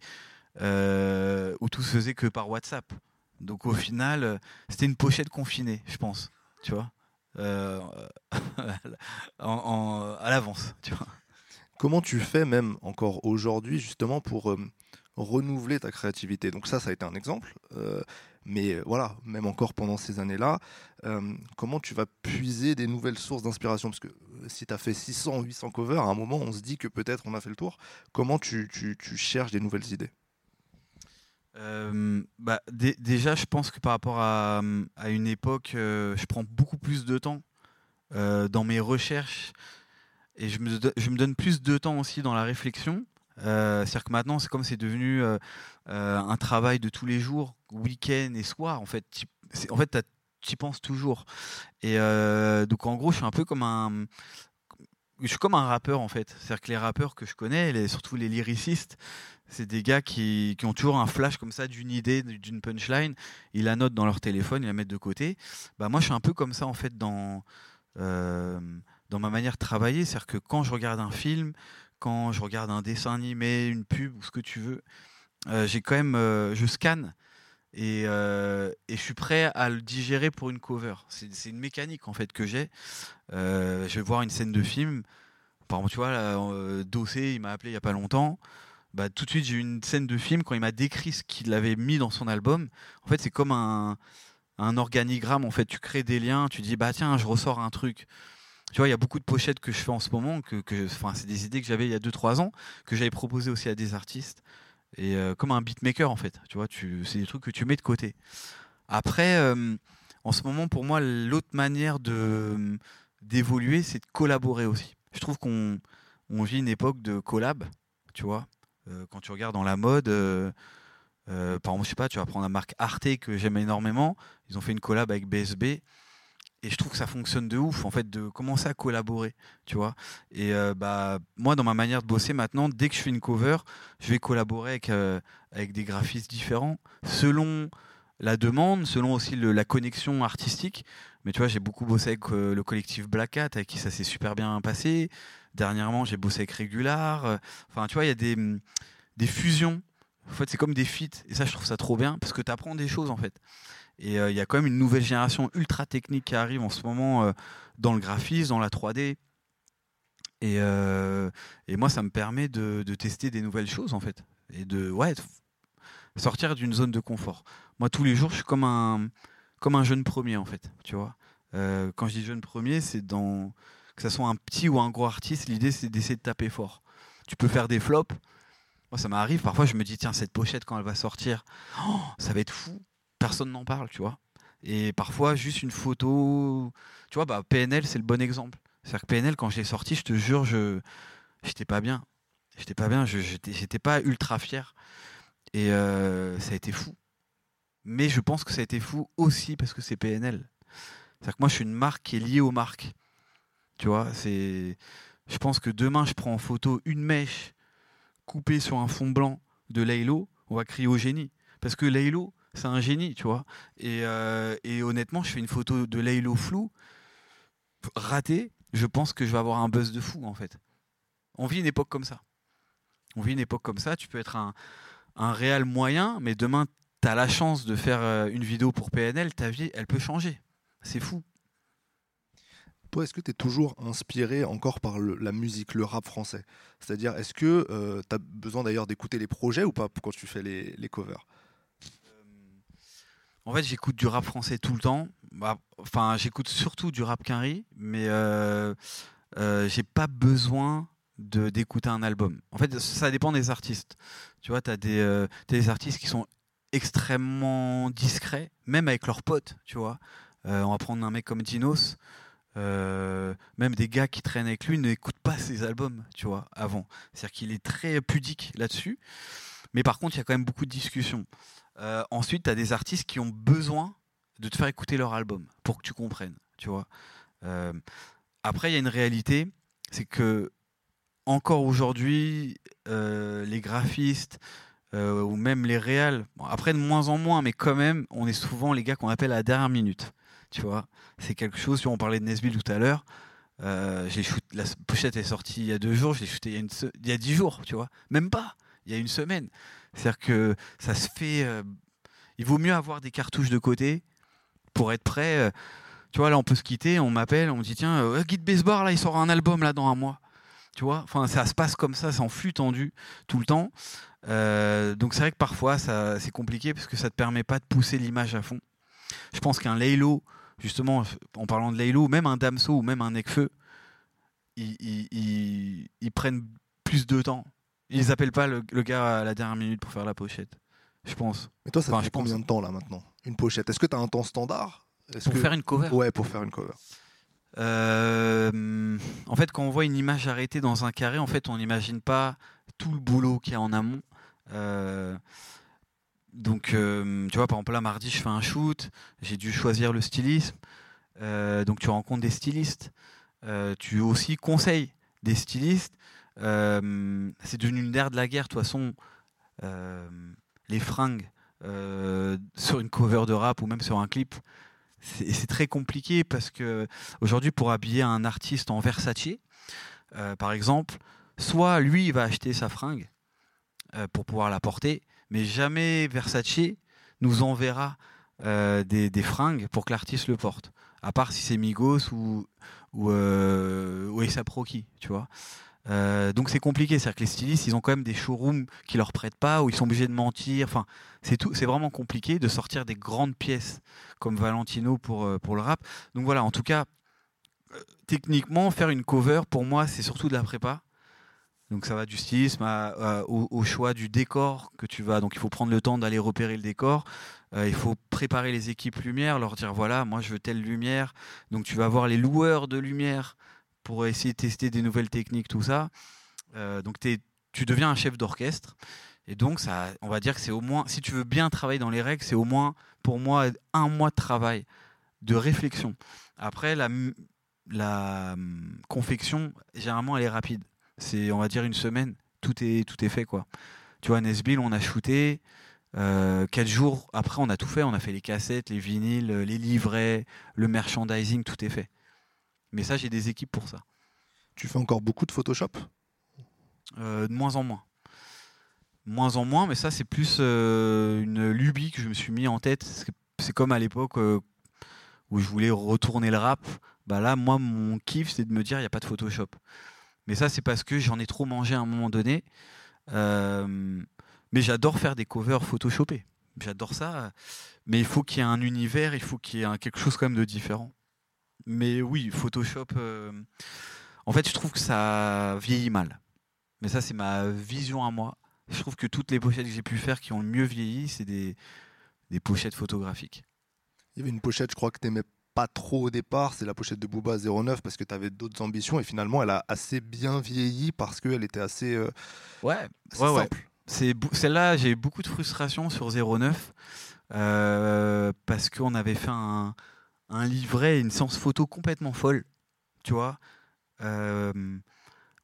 euh, où tout se faisait que par WhatsApp. Donc au final, euh, c'était une pochette confinée, je pense, tu vois, Euh, en- à l'avance, tu vois. Comment tu fais même encore aujourd'hui justement pour renouveler ta créativité Donc ça, ça a été un exemple. euh, mais voilà, même encore pendant ces années-là, euh, comment tu vas puiser des nouvelles sources d'inspiration? Parce que euh, si tu as fait 600, 800 covers, à un moment, on se dit que peut-être on a fait le tour. Comment tu, cherches des nouvelles idées? Bah, dé- déjà, je pense que par rapport à, une époque, je prends beaucoup plus de temps dans mes recherches et je me donne plus de temps aussi dans la réflexion. Euh, C'est-à-dire que maintenant, c'est comme c'est devenu euh, euh, un travail de tous les jours, week-end et soir. En fait, c'est- en fait, tu y penses toujours. Et donc, en gros, je suis un peu comme un, je suis comme un rappeur en fait. C'est-à-dire que les rappeurs que je connais, surtout les lyricistes, c'est des gars qui, qui ont toujours un flash comme ça d'une idée, d'une punchline. Ils la notent dans leur téléphone, ils la mettent de côté. Bah moi, je suis un peu comme ça en fait dans dans ma manière de travailler. C'est-à-dire que quand je regarde un film, quand je regarde un dessin animé, une pub ou ce que tu veux, euh, j'ai quand même, euh, je scanne et, euh, et je suis prêt à le digérer pour une cover. C'est une mécanique en fait que j'ai. Je vais voir une scène de film. Par exemple, tu vois, Dossé, il m'a appelé il y a pas longtemps. Bah, tout de suite, j'ai eu une scène de film quand il m'a décrit ce qu'il avait mis dans son album. En fait, c'est comme un, un organigramme. En fait, tu crées des liens. Tu dis, bah tiens, je ressors un truc. Tu vois, il y a beaucoup de pochettes que je fais en ce moment. Que, c'est des idées que j'avais il y a 2-3 ans, que j'avais proposées aussi à des artistes. Et euh, comme un beatmaker, en fait. Tu vois, c'est des trucs que tu mets de côté. Après, euh, en ce moment, pour moi, l'autre manière de d'évoluer, c'est de collaborer aussi. Je trouve qu'on on vit une époque de collab, tu vois. Euh, quand tu regardes dans la mode, par exemple, je sais pas, tu vas prendre la marque Arte que j'aime énormément. Ils ont fait une collab avec BSB. Et je trouve que ça fonctionne de ouf, en fait, de commencer à collaborer, tu vois. Et euh, bah, moi, dans ma manière de bosser maintenant, dès que je fais une cover, je vais collaborer avec, euh, avec des graphistes différents, selon la demande, selon aussi la connexion artistique. Mais tu vois, j'ai beaucoup bossé avec euh, le collectif Black Cat, avec qui ça s'est super bien passé. Dernièrement, j'ai bossé avec Regular. Enfin, tu vois, il y a des, des fusions. En fait, c'est comme des feats. Et ça, je trouve ça trop bien parce que tu apprends des choses, en fait. Et euh, il y a quand même une nouvelle génération ultra technique qui arrive en ce moment euh, dans le graphisme, dans la 3D. Et, euh, et moi, ça me permet de, tester des nouvelles choses, en fait. Et de ouais, sortir d'une zone de confort. Moi, tous les jours, je suis comme un, comme un jeune premier, en fait. Tu vois Quand je dis jeune premier, c'est dans. Que ce soit un petit ou un gros artiste, l'idée, c'est d'essayer de taper fort. Tu peux faire des flops. Moi, ça m'arrive. Parfois, je me dis, tiens, cette pochette, quand elle va sortir, oh, ça va être fou. Personne n'en parle, tu vois. Et parfois, juste une photo. Tu vois, bah, PNL, c'est le bon exemple. C'est-à-dire que PNL, quand je l'ai sorti, je te jure, je j'étais pas bien. J'étais pas bien, j'étais pas ultra fier. Et euh, ça a été fou. Mais je pense que ça a été fou aussi parce que c'est PNL. C'est-à-dire que moi, je suis une marque qui est liée aux marques. Tu vois. Je pense que demain, je prends en photo une mèche coupée sur un fond blanc de Laylo, on va crier au génie. Parce que Laylo, c'est un génie, tu vois. Et, euh, et honnêtement, je fais une photo de Laylo flou, ratée, je pense que je vais avoir un buzz de fou, en fait. On vit une époque comme ça. On vit une époque comme ça. Tu peux être un, réel moyen, mais demain, tu as la chance de faire euh, une vidéo pour PNL, ta vie, elle peut changer. C'est fou. Toi, est-ce que tu es toujours inspiré encore par la musique, le rap français? C'est-à-dire, est-ce que tu as besoin d'ailleurs d'écouter les projets ou pas quand tu fais les covers? En fait, j'écoute du rap français tout le temps. Bah, Enfin, j'écoute surtout du rap quinri, mais euh, euh, j'ai pas besoin d'écouter un album. En fait, ça dépend des artistes. Tu vois, tu as des, euh, des artistes qui sont extrêmement discrets, même avec leurs potes, tu vois. On va prendre un mec comme Dinos. même des gars qui traînent avec lui n'écoutent pas ses albums, tu vois, avant. C'est-à-dire qu'il est très pudique là-dessus. Mais par contre, il y a quand même beaucoup de discussions. Euh, ensuite, tu as des artistes qui ont besoin de te faire écouter leur album pour que tu comprennes, tu vois. Euh, après, il y a une réalité, c'est que encore aujourd'hui, euh, les graphistes ou même les réals, bon, après de moins en moins, mais quand même, on est souvent les gars qu'on appelle à la dernière minute, tu vois. C'est quelque chose, vois, on parlait de Nesbill tout à l'heure. Shoot- la pochette est sortie il y a deux jours, je l'ai shooté il y a, il y a dix jours, tu vois. Même pas, il y a une semaine. C'est-à-dire que ça se fait. euh, il vaut mieux avoir des cartouches de côté pour être prêt. euh, tu vois, là, on peut se quitter, on m'appelle, on me dit tiens, euh, Guide Baseball, là, il sort un album là dans un mois. Tu vois, enfin, ça se passe comme ça, c'est en flux tendu tout le temps. Donc, c'est vrai que parfois, ça, c'est compliqué parce que ça te permet pas de pousser l'image à fond. Je pense qu'un Laylo, justement, en parlant de Laylo, même un Damso ou même un Necfeu, ils prennent plus de temps. Ils appellent pas le, le gars à la dernière minute pour faire la pochette. Je pense. Mais toi, ça Enfin, fait pense- combien de temps là maintenant Une pochette? Est-ce que tu as un temps standard? Pour que- faire une cover? Ouais, pour faire une cover. Euh, en fait, quand on voit une image arrêtée dans un carré, en fait, on n'imagine pas tout le boulot qu'il y a en amont. Euh, donc, euh, tu vois, par exemple, là, mardi, je fais un shoot, j'ai dû choisir le stylisme. Donc, tu rencontres des stylistes. Tu aussi conseilles des stylistes. Euh, c'est devenu une ère de la guerre, de toute façon. Euh, les fringues euh, sur une cover de rap ou même sur un clip, c'est très compliqué parce que aujourd'hui, pour habiller un artiste en Versace, par exemple, soit lui il va acheter sa fringue pour pouvoir la porter, mais jamais Versace nous enverra des, fringues pour que l'artiste le porte. À part si c'est Migos ou, ou, Rocky, tu vois. Euh, donc c'est compliqué, c'est-à-dire que les stylistes, ils ont quand même des showrooms qui leur prêtent pas, où ils sont obligés de mentir. Enfin, c'est tout, c'est vraiment compliqué de sortir des grandes pièces comme Valentino pour, euh, pour le rap. Donc voilà, en tout cas, euh, techniquement, faire une cover, pour moi, c'est surtout de la prépa. Donc ça va du stylisme au, choix du décor que tu vas. Donc il faut prendre le temps d'aller repérer le décor. Il faut préparer les équipes lumière, leur dire voilà, moi je veux telle lumière. Donc tu vas avoir les loueurs de lumière pour essayer de tester des nouvelles techniques, tout ça. Euh, donc tu deviens un chef d'orchestre. Et donc ça, on va dire que c'est au moins, si tu veux bien travailler dans les règles, c'est au moins pour moi un mois de travail, de réflexion. Après la, la hum, confection, généralement elle est rapide. C'est on va dire une semaine, tout est tout est fait quoi. Tu vois Nesbill, on a shooté, Euh, quatre jours après, on a tout fait. On a fait les cassettes, les vinyles, les livrets, le merchandising, tout est fait. Mais ça, j'ai des équipes pour ça. Tu fais encore beaucoup de Photoshop? Euh, de moins en moins. Moins en moins, mais ça, c'est plus euh, une lubie que je me suis mis en tête. C'est- comme à l'époque euh, où je voulais retourner le rap. Bah là, moi, mon kiff, c'est de me dire, il n'y a pas de Photoshop. Mais ça, c'est parce que j'en ai trop mangé à un moment donné. Mais j'adore faire des covers photoshopés. J'adore ça. Mais il faut qu'il y ait un univers, il faut qu'il y ait un- quelque chose quand même de différent. Mais oui, Photoshop. euh, en fait, je trouve que ça vieillit mal. Mais ça, c'est ma vision à moi. Je trouve que toutes les pochettes que j'ai pu faire qui ont le mieux vieilli, c'est des, des pochettes photographiques. Il y avait une pochette, je crois que tu n'aimais pas trop au départ, c'est la pochette de Booba 09 parce que tu avais d'autres ambitions et finalement elle a assez bien vieilli parce qu'elle était assez, euh, Ouais, assez Ouais, ouais. simple. c'est celle-là, j'ai eu beaucoup de frustration sur 09 euh, parce qu'on avait fait un, un livret, une séance photo complètement folle, tu vois, euh,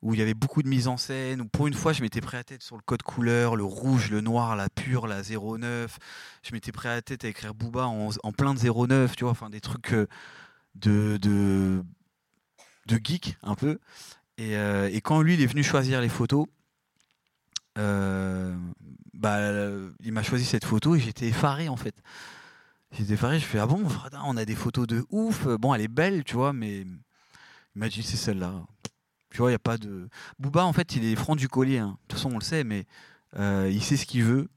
où il y avait beaucoup de mise en scène. Où pour une fois, je m'étais prêt à tête sur le code couleur, le rouge, le noir, la pure, la 09. Je m'étais prêt à tête à écrire Booba en, plein de 09, tu vois, enfin des trucs euh, de, geek un peu. Et, euh, et quand lui, il est venu choisir les photos, bah, il m'a choisi cette photo et j'étais effaré en fait. J'étais effaré, je fais ah bon, on a des photos de ouf. Bon, elle est belle, tu vois, mais dit c'est celle-là. Tu vois, il y a pas de. Booba, en fait, il est franc du collier. hein. De toute façon, on le sait, mais euh, il sait ce qu'il veut.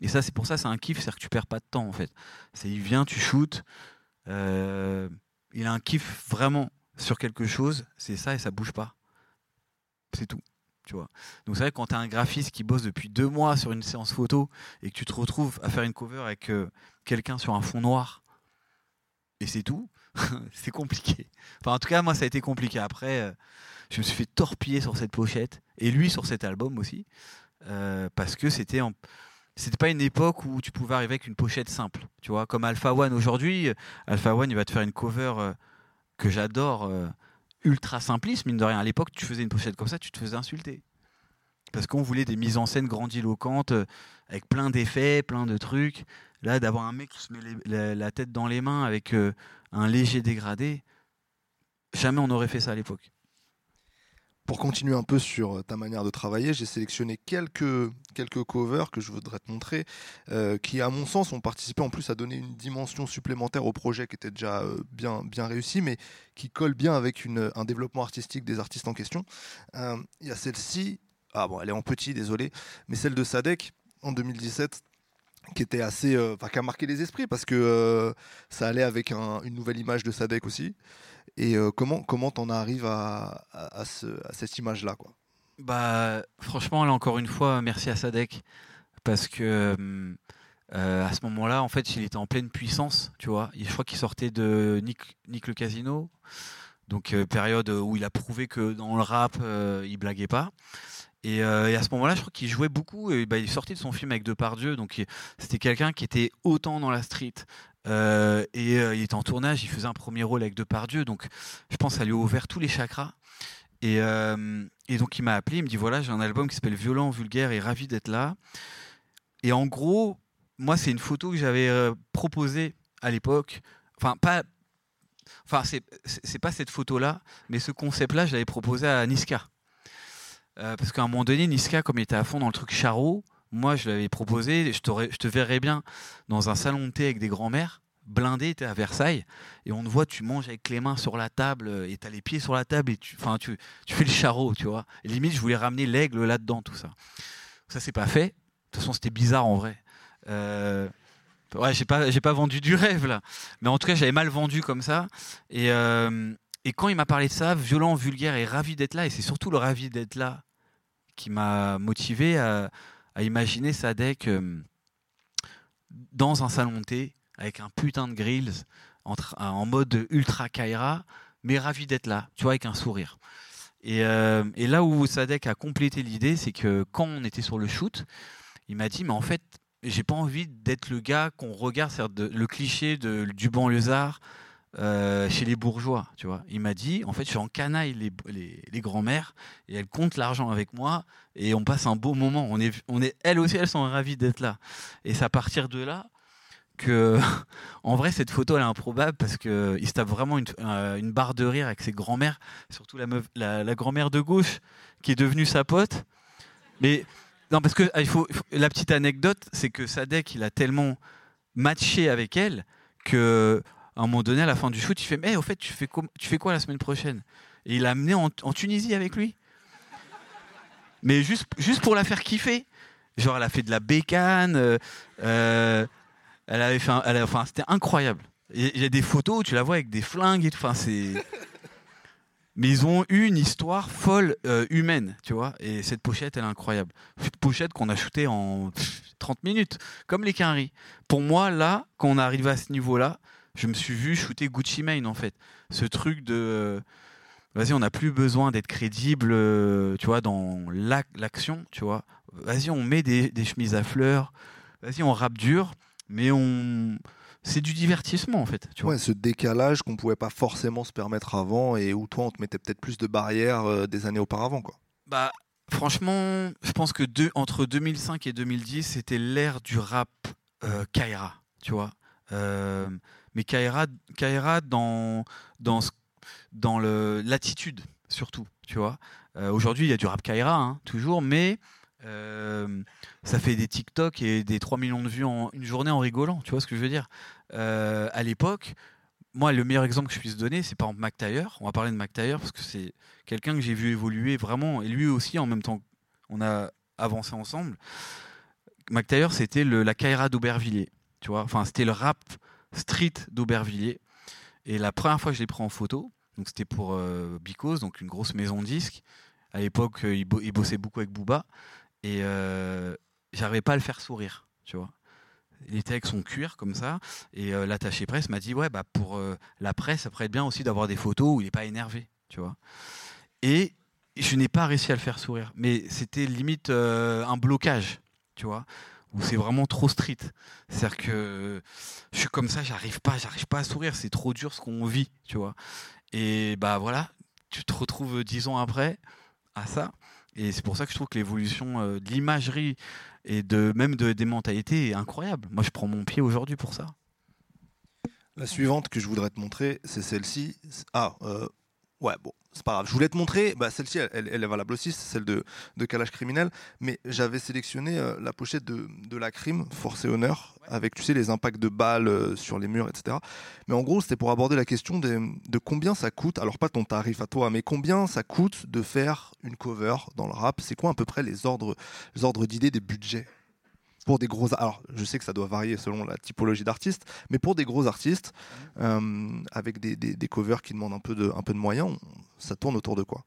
Et ça, c'est pour ça, c'est un kiff, c'est que tu perds pas de temps en fait. C'est il vient, tu shootes. euh, il a un kiff vraiment sur quelque chose, c'est ça et ça bouge pas. C'est tout. Donc c'est vrai que quand tu as un graphiste qui bosse depuis deux mois sur une séance photo et que tu te retrouves à faire une cover avec euh, quelqu'un sur un fond noir et c'est tout, c'est compliqué. Enfin en tout cas moi ça a été compliqué. Après euh, je me suis fait torpiller sur cette pochette et lui sur cet album aussi euh, parce que c'était en... C'était pas une époque où tu pouvais arriver avec une pochette simple, tu vois, comme Alpha One aujourd'hui. Alpha One, il va te faire une cover que j'adore, ultra simpliste, mine de rien. À l'époque, tu faisais une pochette comme ça, tu te faisais insulter. Parce qu'on voulait des mises en scène grandiloquentes, euh, avec plein d'effets, plein de trucs. Là, d'avoir un mec qui se met la, tête dans les mains avec euh, un léger dégradé, jamais on aurait fait ça à l'époque. Pour continuer un peu sur euh, ta manière de travailler, j'ai sélectionné quelques, quelques covers que je voudrais te montrer, euh, qui, à mon sens, ont participé en plus à donner une dimension supplémentaire au projet qui était déjà euh, bien, bien réussi, mais qui colle bien avec un développement artistique des artistes en question. Il y a celle-ci, ah bon, elle est en petit, désolé, mais celle de Sadek en 2017 qui était assez, enfin, qui a marqué les esprits parce que ça allait avec un- une nouvelle image de Sadek aussi. Et euh, comment comment t'en arrives à, à, ce- à cette image-là quoi? Bah, franchement, là encore une fois, merci à Sadek parce que hum, euh, à ce moment-là, en fait, il était en pleine puissance, tu vois. Je crois qu'il sortait de Nick, Nick le Casino, donc euh, période où il a prouvé que dans le rap, euh, il blaguait pas. Et, euh, et à ce moment-là, je crois qu'il jouait beaucoup. Et, bah, il sortait de son film avec Depardieu, donc c'était quelqu'un qui était autant dans la street. euh, et euh, il était en tournage, il faisait un premier rôle avec Depardieu, donc je pense que ça lui a ouvert tous les chakras. Et, et donc il m'a appelé, il me dit voilà, j'ai un album qui s'appelle Violent, vulgaire et ravi d'être là. Et en gros, moi, c'est une photo que j'avais proposée à l'époque. Enfin, pas. Enfin, c'est pas cette photo-là, mais ce concept-là, je l'avais proposé à Niska. Euh, parce qu'à un moment donné, Niska, comme il était à fond dans le truc Charo, moi, je l'avais proposé, je, te verrais bien dans un salon de thé avec des grands-mères, blindé, t'es à Versailles, et on te voit, tu manges avec les mains sur la table, euh, et t'as les pieds sur la table, et tu, fais le charreau, tu vois. Limite, je voulais ramener l'aigle là-dedans, tout ça. Ça, c'est pas fait. De toute façon, c'était bizarre en vrai. Euh, ouais, j'ai pas, vendu du rêve là. Mais en tout cas, j'avais mal vendu comme ça. Et quand il m'a parlé de ça, violent, vulgaire et ravi d'être là, et c'est surtout le ravi d'être là qui m'a motivé à, imaginer Sadek euh, dans un salon de thé avec un putain de grills en mode ultra Kaira, mais ravi d'être là, tu vois, avec un sourire. Et, euh, et là où Sadek a complété l'idée, c'est que quand on était sur le shoot, il m'a dit, mais en fait, j'ai pas envie d'être le gars qu'on regarde, le cliché de, du banlieusard euh, chez les bourgeois, tu vois. Il m'a dit, en fait, je suis en canaille les, les, les grands-mères et elles comptent l'argent avec moi et on passe un beau moment. On est, on est, elles aussi, elles sont ravies d'être là. Et c'est à partir de là que, en vrai, cette photo, elle est improbable parce que il se tape vraiment une, euh, une barre de rire avec ses grands-mères, surtout la, la, la grand-mère de gauche qui est devenue sa pote. Mais non, parce que ah, il faut- la petite anecdote, c'est que Sadek, il a tellement matché avec elle que à un moment donné, à la fin du shoot, il fait Mais au fait, tu fais, quoi la semaine prochaine? Et il l'a amené en, Tunisie avec lui. Mais juste, juste pour la faire kiffer. Genre, elle a fait de la bécane. euh, euh, elle avait fait enfin, c'était incroyable. Il y a des photos où tu la vois avec des flingues. Enfin, c'est. Mais ils ont eu une histoire folle euh, humaine, tu vois. Et cette pochette, elle est incroyable. Cette pochette qu'on a shootée en pff, 30 minutes, comme les quinries. Pour moi, là, quand on arrive à ce niveau-là, je me suis vu shooter Gucci Mane, en fait. Ce truc de. euh, Vas-y, on n'a plus besoin d'être crédible, euh, tu vois, dans l'ac- l'action, tu vois. Vas-y, on met des, des chemises à fleurs. Vas-y, on rappe dur, mais on. C'est du divertissement, en fait. Tu vois. Ouais, ce décalage qu'on pouvait pas forcément se permettre avant et où toi on te mettait peut-être plus de barrières euh, des années auparavant quoi. Bah, franchement, je pense que entre 2005 et 2010, c'était l'ère du rap euh, Kaira, tu vois. Euh, mais Kaira, dans, dans, l'attitude, surtout. Euh, Aujourd'hui, il y a du rap Kaira, hein, toujours, mais euh, ça fait des TikTok et des 3 millions de vues en une journée en rigolant, tu vois ce que je veux dire. Euh, à l'époque, moi, le meilleur exemple que je puisse donner, c'est par exemple Taylor. On va parler de Taylor parce que c'est quelqu'un que j'ai vu évoluer vraiment, et lui aussi en même temps, on a avancé ensemble. Taylor, c'était la Kaira d'Aubervilliers, tu vois. Enfin, c'était le rap street d'Aubervilliers. Et la première fois que je l'ai pris en photo, donc c'était pour euh, Because, donc une grosse maison de disques. À l'époque, euh, il, bo- il bossait beaucoup avec Booba, et euh, j'arrivais pas à le faire sourire, tu vois. Il était avec son cuir comme ça, et euh, l'attaché presse m'a dit ouais bah pour euh, la presse, ça pourrait être bien aussi d'avoir des photos où il n'est pas énervé, tu vois. Et je n'ai pas réussi à le faire sourire, mais c'était limite un blocage, tu vois, où c'est vraiment trop street. C'est-à-dire que je suis comme ça, j'arrive pas, j'arrive pas à sourire, c'est trop dur ce qu'on vit, tu vois. Et bah voilà, tu te retrouves dix ans après à ça. Et c'est pour ça que je trouve que l'évolution euh, de l'imagerie et de même de, des mentalités est incroyable. Moi, je prends mon pied aujourd'hui pour ça. La suivante que je voudrais te montrer, c'est celle-ci. Ah, euh, ouais, bon, c'est pas grave. Je voulais te montrer, bah, celle-ci, elle, est valable aussi, c'est celle de, de Calage Criminel, mais j'avais sélectionné euh, la pochette de, de la crime, Force et Honneur, avec, tu sais, les impacts de balles euh, sur les murs, etc. Mais en gros, c'était pour aborder la question des- de combien ça coûte, alors pas ton tarif à toi, mais combien ça coûte de faire une cover dans le rap. C'est quoi à peu près les ordres, les ordres d'idées des budgets? Pour des gros. Alors, je sais que ça doit varier selon la typologie d'artiste, mais pour des gros artistes, euh, avec des, des- des covers qui demandent un peu de, un peu de moyens, on- ça tourne autour de quoi?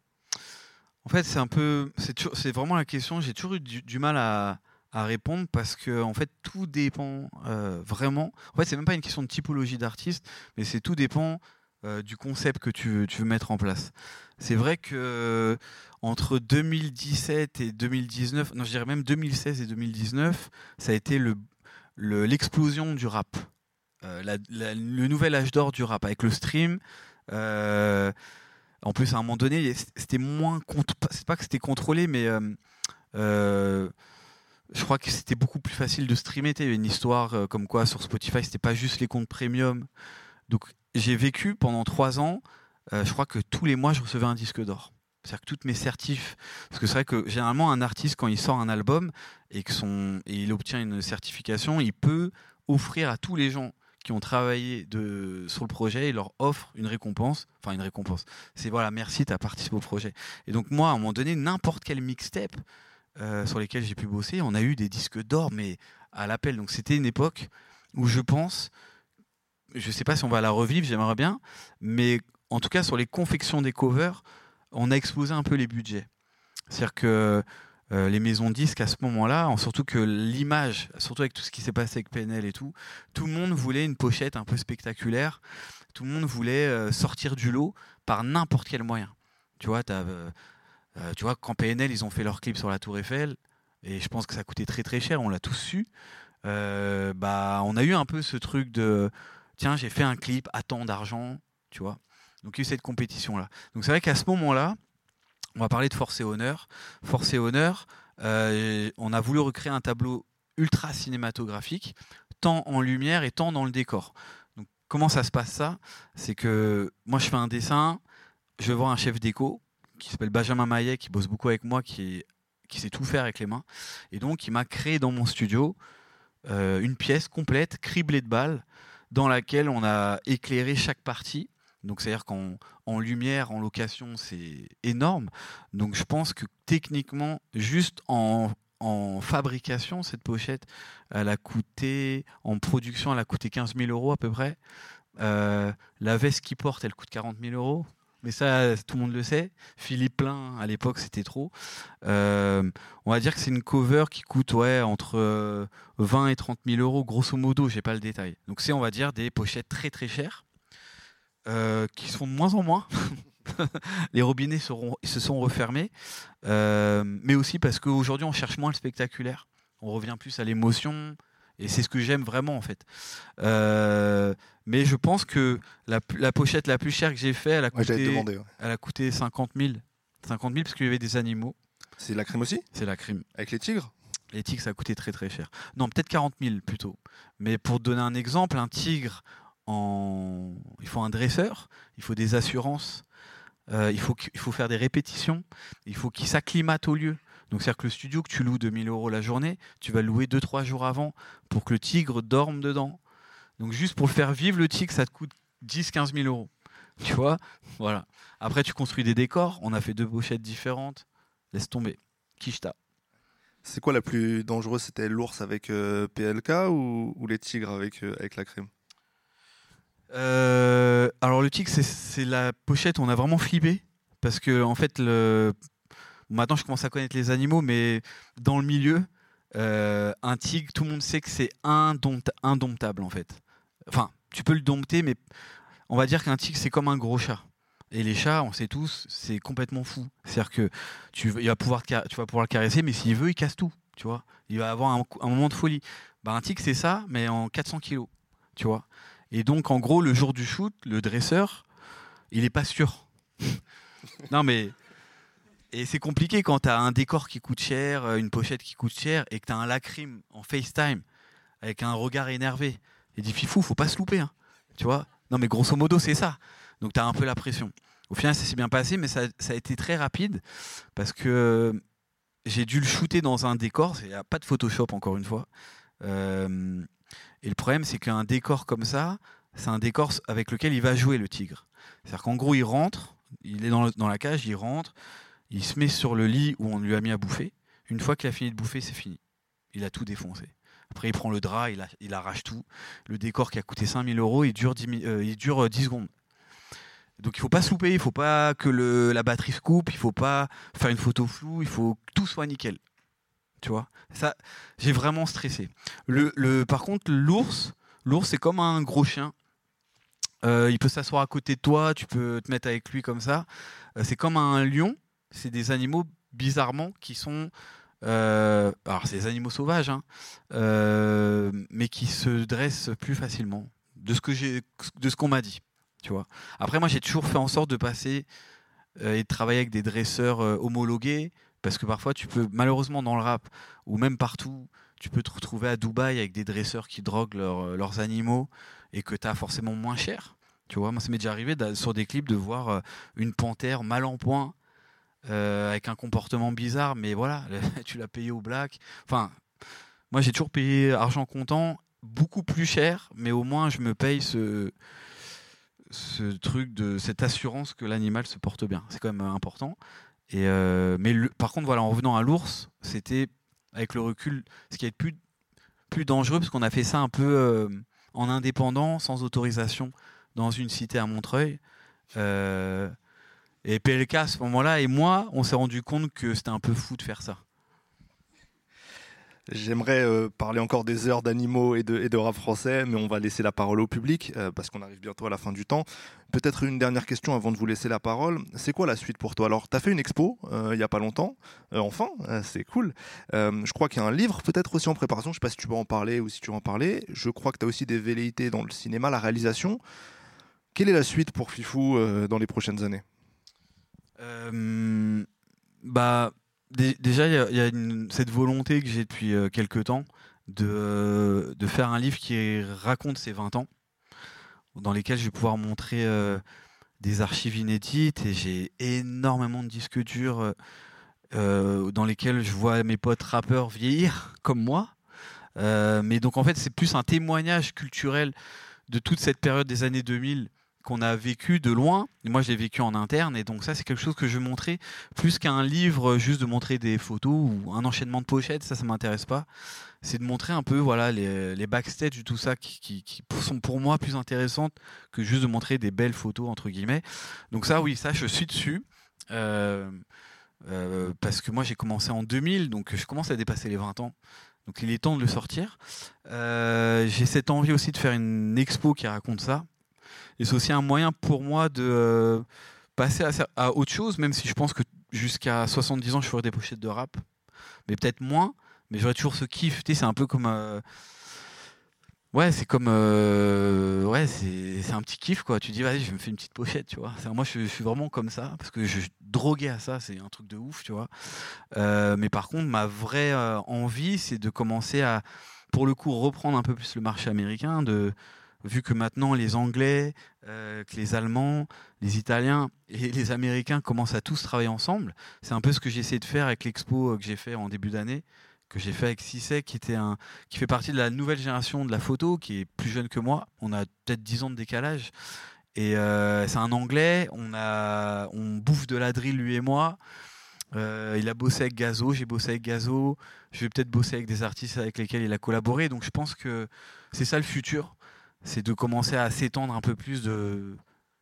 En fait, c'est un peu, c'est vraiment la question. J'ai toujours eu du, du mal à, à répondre parce que en fait, tout dépend euh, vraiment. En fait, c'est même pas une question de typologie d'artiste, mais c'est tout dépend euh, du concept que tu veux, mettre en place. C'est vrai que euh, entre 2017 et 2019, non, je dirais même 2016 et 2019, ça a été le le- l'explosion du rap, Euh, le nouvel âge d'or du rap avec le stream. en plus, à un moment donné, c'était moins. C'est pas que c'était contrôlé, mais je crois que c'était beaucoup plus facile de streamer. Il y avait une histoire comme quoi sur Spotify, c'était pas juste les comptes premium. Donc, j'ai vécu pendant trois ans. euh, je crois que tous les mois, je recevais un disque d'or. C'est-à-dire que toutes mes certifs. Parce que c'est vrai que généralement, un artiste, quand il sort un album et, que son, et il obtient une certification, il peut offrir à tous les gens qui ont travaillé de, sur le projet, il leur offre une récompense. Enfin, une récompense. C'est voilà, merci, tu as participé au projet. Et donc, moi, à un moment donné, n'importe quel mixtape euh, sur lesquels j'ai pu bosser, on a eu des disques d'or, mais à l'appel. Donc, c'était une époque où je pense, je sais pas si on va la revivre, j'aimerais bien, mais en tout cas, sur les confections des covers, on a explosé un peu les budgets. C'est-à-dire que euh, les maisons disques à ce moment-là, en- surtout que l'image, surtout avec tout ce qui s'est passé avec PNL et tout, tout le monde voulait une pochette un peu spectaculaire. Tout le monde voulait euh, sortir du lot par n'importe quel moyen. Tu vois, euh, tu vois, quand PNL ils ont fait leur clip sur la Tour Eiffel, et je pense que ça coûtait très très cher, on l'a tous su. bah, on a eu un peu ce truc de tiens, j'ai fait un clip à tant d'argent, tu vois. Donc il y a eu cette compétition-là. Donc c'est vrai qu'à ce moment-là, on va parler de Force et Honneur. Force et Honneur, euh, on a voulu recréer un tableau ultra cinématographique, tant en lumière et tant dans le décor. Donc comment ça se passe ça? C'est que moi je fais un dessin, je vais voir un chef déco qui s'appelle Benjamin Maillet, qui bosse beaucoup avec moi, qui, qui sait tout faire avec les mains. Et donc il m'a créé dans mon studio euh, une pièce complète, criblée de balles, dans laquelle on a éclairé chaque partie donc c'est-à-dire qu'en en lumière, en location, c'est énorme. Donc je pense que techniquement, juste en, fabrication, cette pochette, elle a coûté, en production, elle a coûté 15 000 euros à peu près. Euh, la veste qu'il porte, elle coûte 40 000 euros. Mais ça, tout le monde le sait. Philippe Plein, à l'époque, c'était trop. Euh, on va dire que c'est une cover qui coûte ouais, entre 20 et 30 000 euros, grosso modo, j'ai pas le détail. Donc c'est, on va dire, des pochettes très très chères. Euh, qui sont de moins en moins. les robinets se sont refermés, euh, mais aussi parce qu'aujourd'hui on cherche moins le spectaculaire. On revient plus à l'émotion, et c'est ce que j'aime vraiment en fait. Mais je pense que la, pochette la plus chère que j'ai faite, elle, a coûté, elle a coûté 50 000. 50 000 parce qu'il y avait des animaux. C'est la crime aussi? C'est la crime. Avec les tigres? Les tigres, ça a coûté très très cher. Non, peut-être 40 000 plutôt. Mais pour donner un exemple, un tigre il faut un dresseur, il faut des assurances, euh, il, faut il faut faire des répétitions, il faut qu'il s'acclimate au lieu. Donc c'est-à-dire que le studio que tu loues 2000 euros la journée, tu vas le louer 2-3 jours avant pour que le tigre dorme dedans. Donc juste pour le faire vivre, le tigre, ça te coûte 10-15 000 euros. Tu vois? Voilà. Après, tu construis des décors. On a fait deux pochettes différentes. Laisse tomber. Kishta. C'est quoi la plus dangereuse? C'était l'ours avec euh, PLK ou, les tigres avec, euh, avec la crème? Euh, alors le tic, c'est la pochette, on a vraiment flippé. Parce que en fait, le... maintenant je commence à connaître les animaux, mais dans le milieu, un tigre, tout le monde sait que c'est indomptable en fait. Enfin, tu peux le dompter, mais on va dire qu'un tigre, c'est comme un gros chat. Et les chats, on sait tous, c'est complètement fou. C'est-à-dire que tu, vas pouvoir le caresser, mais s'il veut, il casse tout. Tu vois il va avoir un, moment de folie. Bah, un tigre, c'est ça, mais en 400 kilos. Tu vois et donc, en gros, le jour du shoot, le dresseur, il n'est pas sûr. non, mais. Et c'est compliqué quand tu as un décor qui coûte cher, euh, une pochette qui coûte cher, et que tu as un lacryme en FaceTime, avec un regard énervé. Il dit Fifou, faut pas se louper. Hein. Tu vois? Non, mais grosso modo, c'est ça. Donc, tu as un peu la pression. Au final, ça s'est bien passé, mais ça, a été très rapide, parce que euh, j'ai dû le shooter dans un décor. Il n'y a pas de Photoshop, encore une fois. Euh, et le problème, c'est qu'un décor comme ça, c'est un décor avec lequel il va jouer le tigre. C'est-à-dire qu'en gros, il rentre, il est dans, la cage, il rentre, il se met sur le lit où on lui a mis à bouffer. Une fois qu'il a fini de bouffer, c'est fini. Il a tout défoncé. Après, il prend le drap, il, arrache tout. Le décor qui a coûté 5000 euros, il dure 10, euh, 10 secondes. Donc il faut pas se louper, il faut pas que la batterie se coupe, il faut pas faire une photo floue, il faut que tout soit nickel. Tu vois? Ça, j'ai vraiment stressé. Le, par contre, l'ours, l'ours, c'est comme un gros chien. Euh, il peut s'asseoir à côté de toi, tu peux te mettre avec lui comme ça. Euh, c'est comme un lion. C'est des animaux bizarrement qui sont euh, alors c'est des animaux sauvages, hein, mais qui se dressent plus facilement. De ce que j'ai, de ce qu'on m'a dit, tu vois. Après moi j'ai toujours fait en sorte de passer et de travailler avec des dresseurs homologués parce que parfois, tu peux, malheureusement, dans le rap, ou même partout, tu peux te retrouver à Dubaï avec des dresseurs qui droguent euh, leurs animaux et que tu as forcément moins cher. Tu vois, moi, ça m'est déjà arrivé sur des clips de voir euh, une panthère mal en point, euh, avec un comportement bizarre, mais voilà, tu l'as payé au black. Enfin, moi, j'ai toujours payé argent comptant, beaucoup plus cher, mais au moins, je me paye ce, truc de cette assurance que l'animal se porte bien. C'est quand même important. Et euh, mais par contre, voilà, en revenant à l'ours, c'était avec le recul ce qui est plus, plus dangereux parce qu'on a fait ça un peu euh, en indépendant, sans autorisation, dans une cité à Montreuil. Euh, et PLK à ce moment-là et moi, on s'est rendu compte que c'était un peu fou de faire ça. J'aimerais euh, parler encore des heures d'animaux et de, et rap français, mais on va laisser la parole au public euh, parce qu'on arrive bientôt à la fin du temps. Peut-être une dernière question avant de vous laisser la parole. C'est quoi la suite pour toi? Alors, tu as fait une expo euh, il n'y a pas longtemps, enfin, c'est cool. Je crois qu'il y a un livre peut-être aussi en préparation, je sais pas si tu peux en parler ou si tu veux en parler. Je crois que tu as aussi des velléités dans le cinéma, la réalisation. Quelle est la suite pour Fifou dans les prochaines années? Euh, bah, dé- déjà, il y a, cette volonté que j'ai depuis euh, quelques temps de, de faire un livre qui raconte ces 20 ans, dans lesquels je vais pouvoir montrer euh, des archives inédites et j'ai énormément de disques durs euh, euh, dans lesquels je vois mes potes rappeurs vieillir comme moi. Euh, mais donc en fait, c'est plus un témoignage culturel de toute cette période des années 2000 qu'on a vécu de loin. Et moi, je l'ai vécu en interne, et donc ça, c'est quelque chose que je vais montrer plus qu'un livre, euh, juste de montrer des photos ou un enchaînement de pochettes. Ça, ça m'intéresse pas. C'est de montrer un peu, voilà, les, les backstage de tout ça qui, sont pour moi plus intéressantes que juste de montrer des belles photos entre guillemets. Donc ça, oui, ça, je suis dessus. Euh, euh, parce que moi j'ai commencé en 2000, donc je commence à dépasser les 20 ans. Donc il est temps de le sortir. J'ai cette envie aussi de faire une expo qui raconte ça. Et c'est aussi un moyen pour moi de euh, passer à, autre chose, même si je pense que jusqu'à 70 ans je ferai des pochettes de rap. Mais peut-être moins, mais j'aurais toujours ce kiff. Tu sais, c'est un peu comme... euh, Ouais, c'est comme euh, ouais, c'est un petit kiff quoi. Tu dis vas-y, je me fais une petite pochette, tu vois. Moi, je, suis vraiment comme ça parce que je suis drogué à ça, c'est un truc de ouf, tu vois. Mais par contre, ma vraie envie, c'est de commencer à, pour le coup, reprendre un peu plus le marché américain. Vu que maintenant les Anglais, euh, que les Allemands, les Italiens et les Américains commencent à tous travailler ensemble. C'est un peu ce que j'ai essayé de faire avec l'expo euh, que j'ai fait en début d'année, que j'ai fait avec Cissé, qui était un qui fait partie de la nouvelle génération de la photo, qui est plus jeune que moi. On a peut-être 10 ans de décalage. Et euh, c'est un Anglais. On, a, on bouffe de la drill, lui et moi. Il a bossé avec Gazo, j'ai bossé avec Gazo. Je vais peut-être bosser avec des artistes avec lesquels il a collaboré. Donc je pense que c'est ça le futur. C'est de commencer à s'étendre un peu plus. De...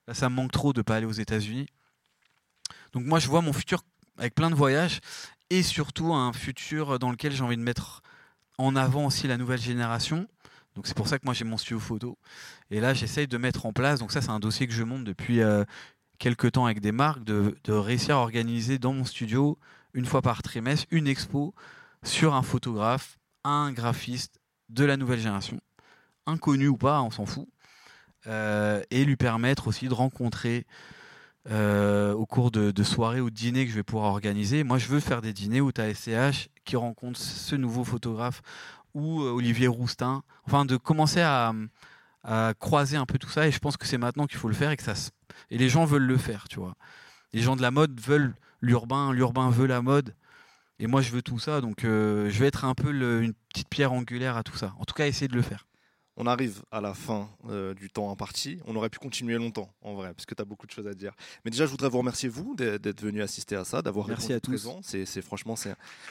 Là, ça me manque trop de ne pas aller aux États-Unis. Donc moi, je vois mon futur avec plein de voyages et surtout un futur dans lequel j'ai envie de mettre en avant aussi la nouvelle génération. Donc c'est pour ça que moi j'ai mon studio photo. Et là j'essaye de mettre en place, donc ça c'est un dossier que je monte depuis euh, quelques temps avec des marques, de, de réussir à organiser dans mon studio, une fois par trimestre, une expo sur un photographe, un graphiste de la nouvelle génération, inconnu ou pas, on s'en fout, euh, et lui permettre aussi de rencontrer euh, au cours de, soirées ou de dîners que je vais pouvoir organiser. Moi, je veux faire des dîners où tu as SCH qui rencontre ce nouveau photographe ou euh, Olivier Roustin. Enfin, de commencer à, croiser un peu tout ça. Et je pense que c'est maintenant qu'il faut le faire et que ça se- et les gens veulent le faire, tu vois. Les gens de la mode veulent l'urbain, l'urbain veut la mode. Et moi, je veux tout ça. Donc, je vais être un peu une petite pierre angulaire à tout ça. En tout cas, essayer de le faire. On arrive à la fin euh, du temps imparti. On aurait pu continuer longtemps, en vrai, parce que tu as beaucoup de choses à dire. Mais déjà, je voudrais vous remercier, vous, d'être venu assister à ça, d'avoir Merci à tous. présent. C'est franchement.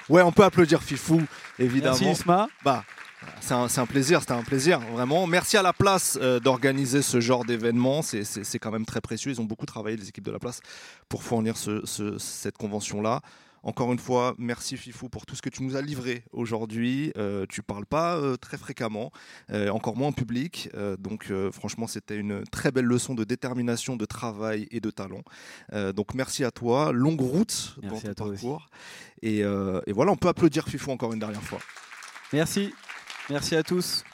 Ouais, on peut applaudir Fifou, évidemment. Merci Isma. Bah, c'est un, plaisir, c'était un plaisir, vraiment. Merci à la place euh, d'organiser ce genre d'événement. C'est- quand même très précieux. Ils ont beaucoup travaillé, les équipes de la place, pour fournir ce- ce- cette convention-là. Encore une fois, merci Fifou pour tout ce que tu nous as livré aujourd'hui. Euh, tu parles pas euh, très fréquemment, euh, encore moins en public. Euh, donc euh, franchement, c'était une très belle leçon de détermination, de travail et de talent. Euh, donc merci à toi. Longue route Merci dans ton parcours. Et, euh, et voilà, on peut applaudir Fifou encore une dernière fois. Merci. Merci à tous.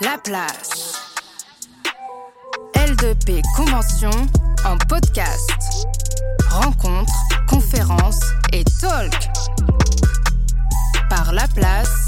La plage. L2P Convention en podcast. Rencontres, conférences et talk. Par La Place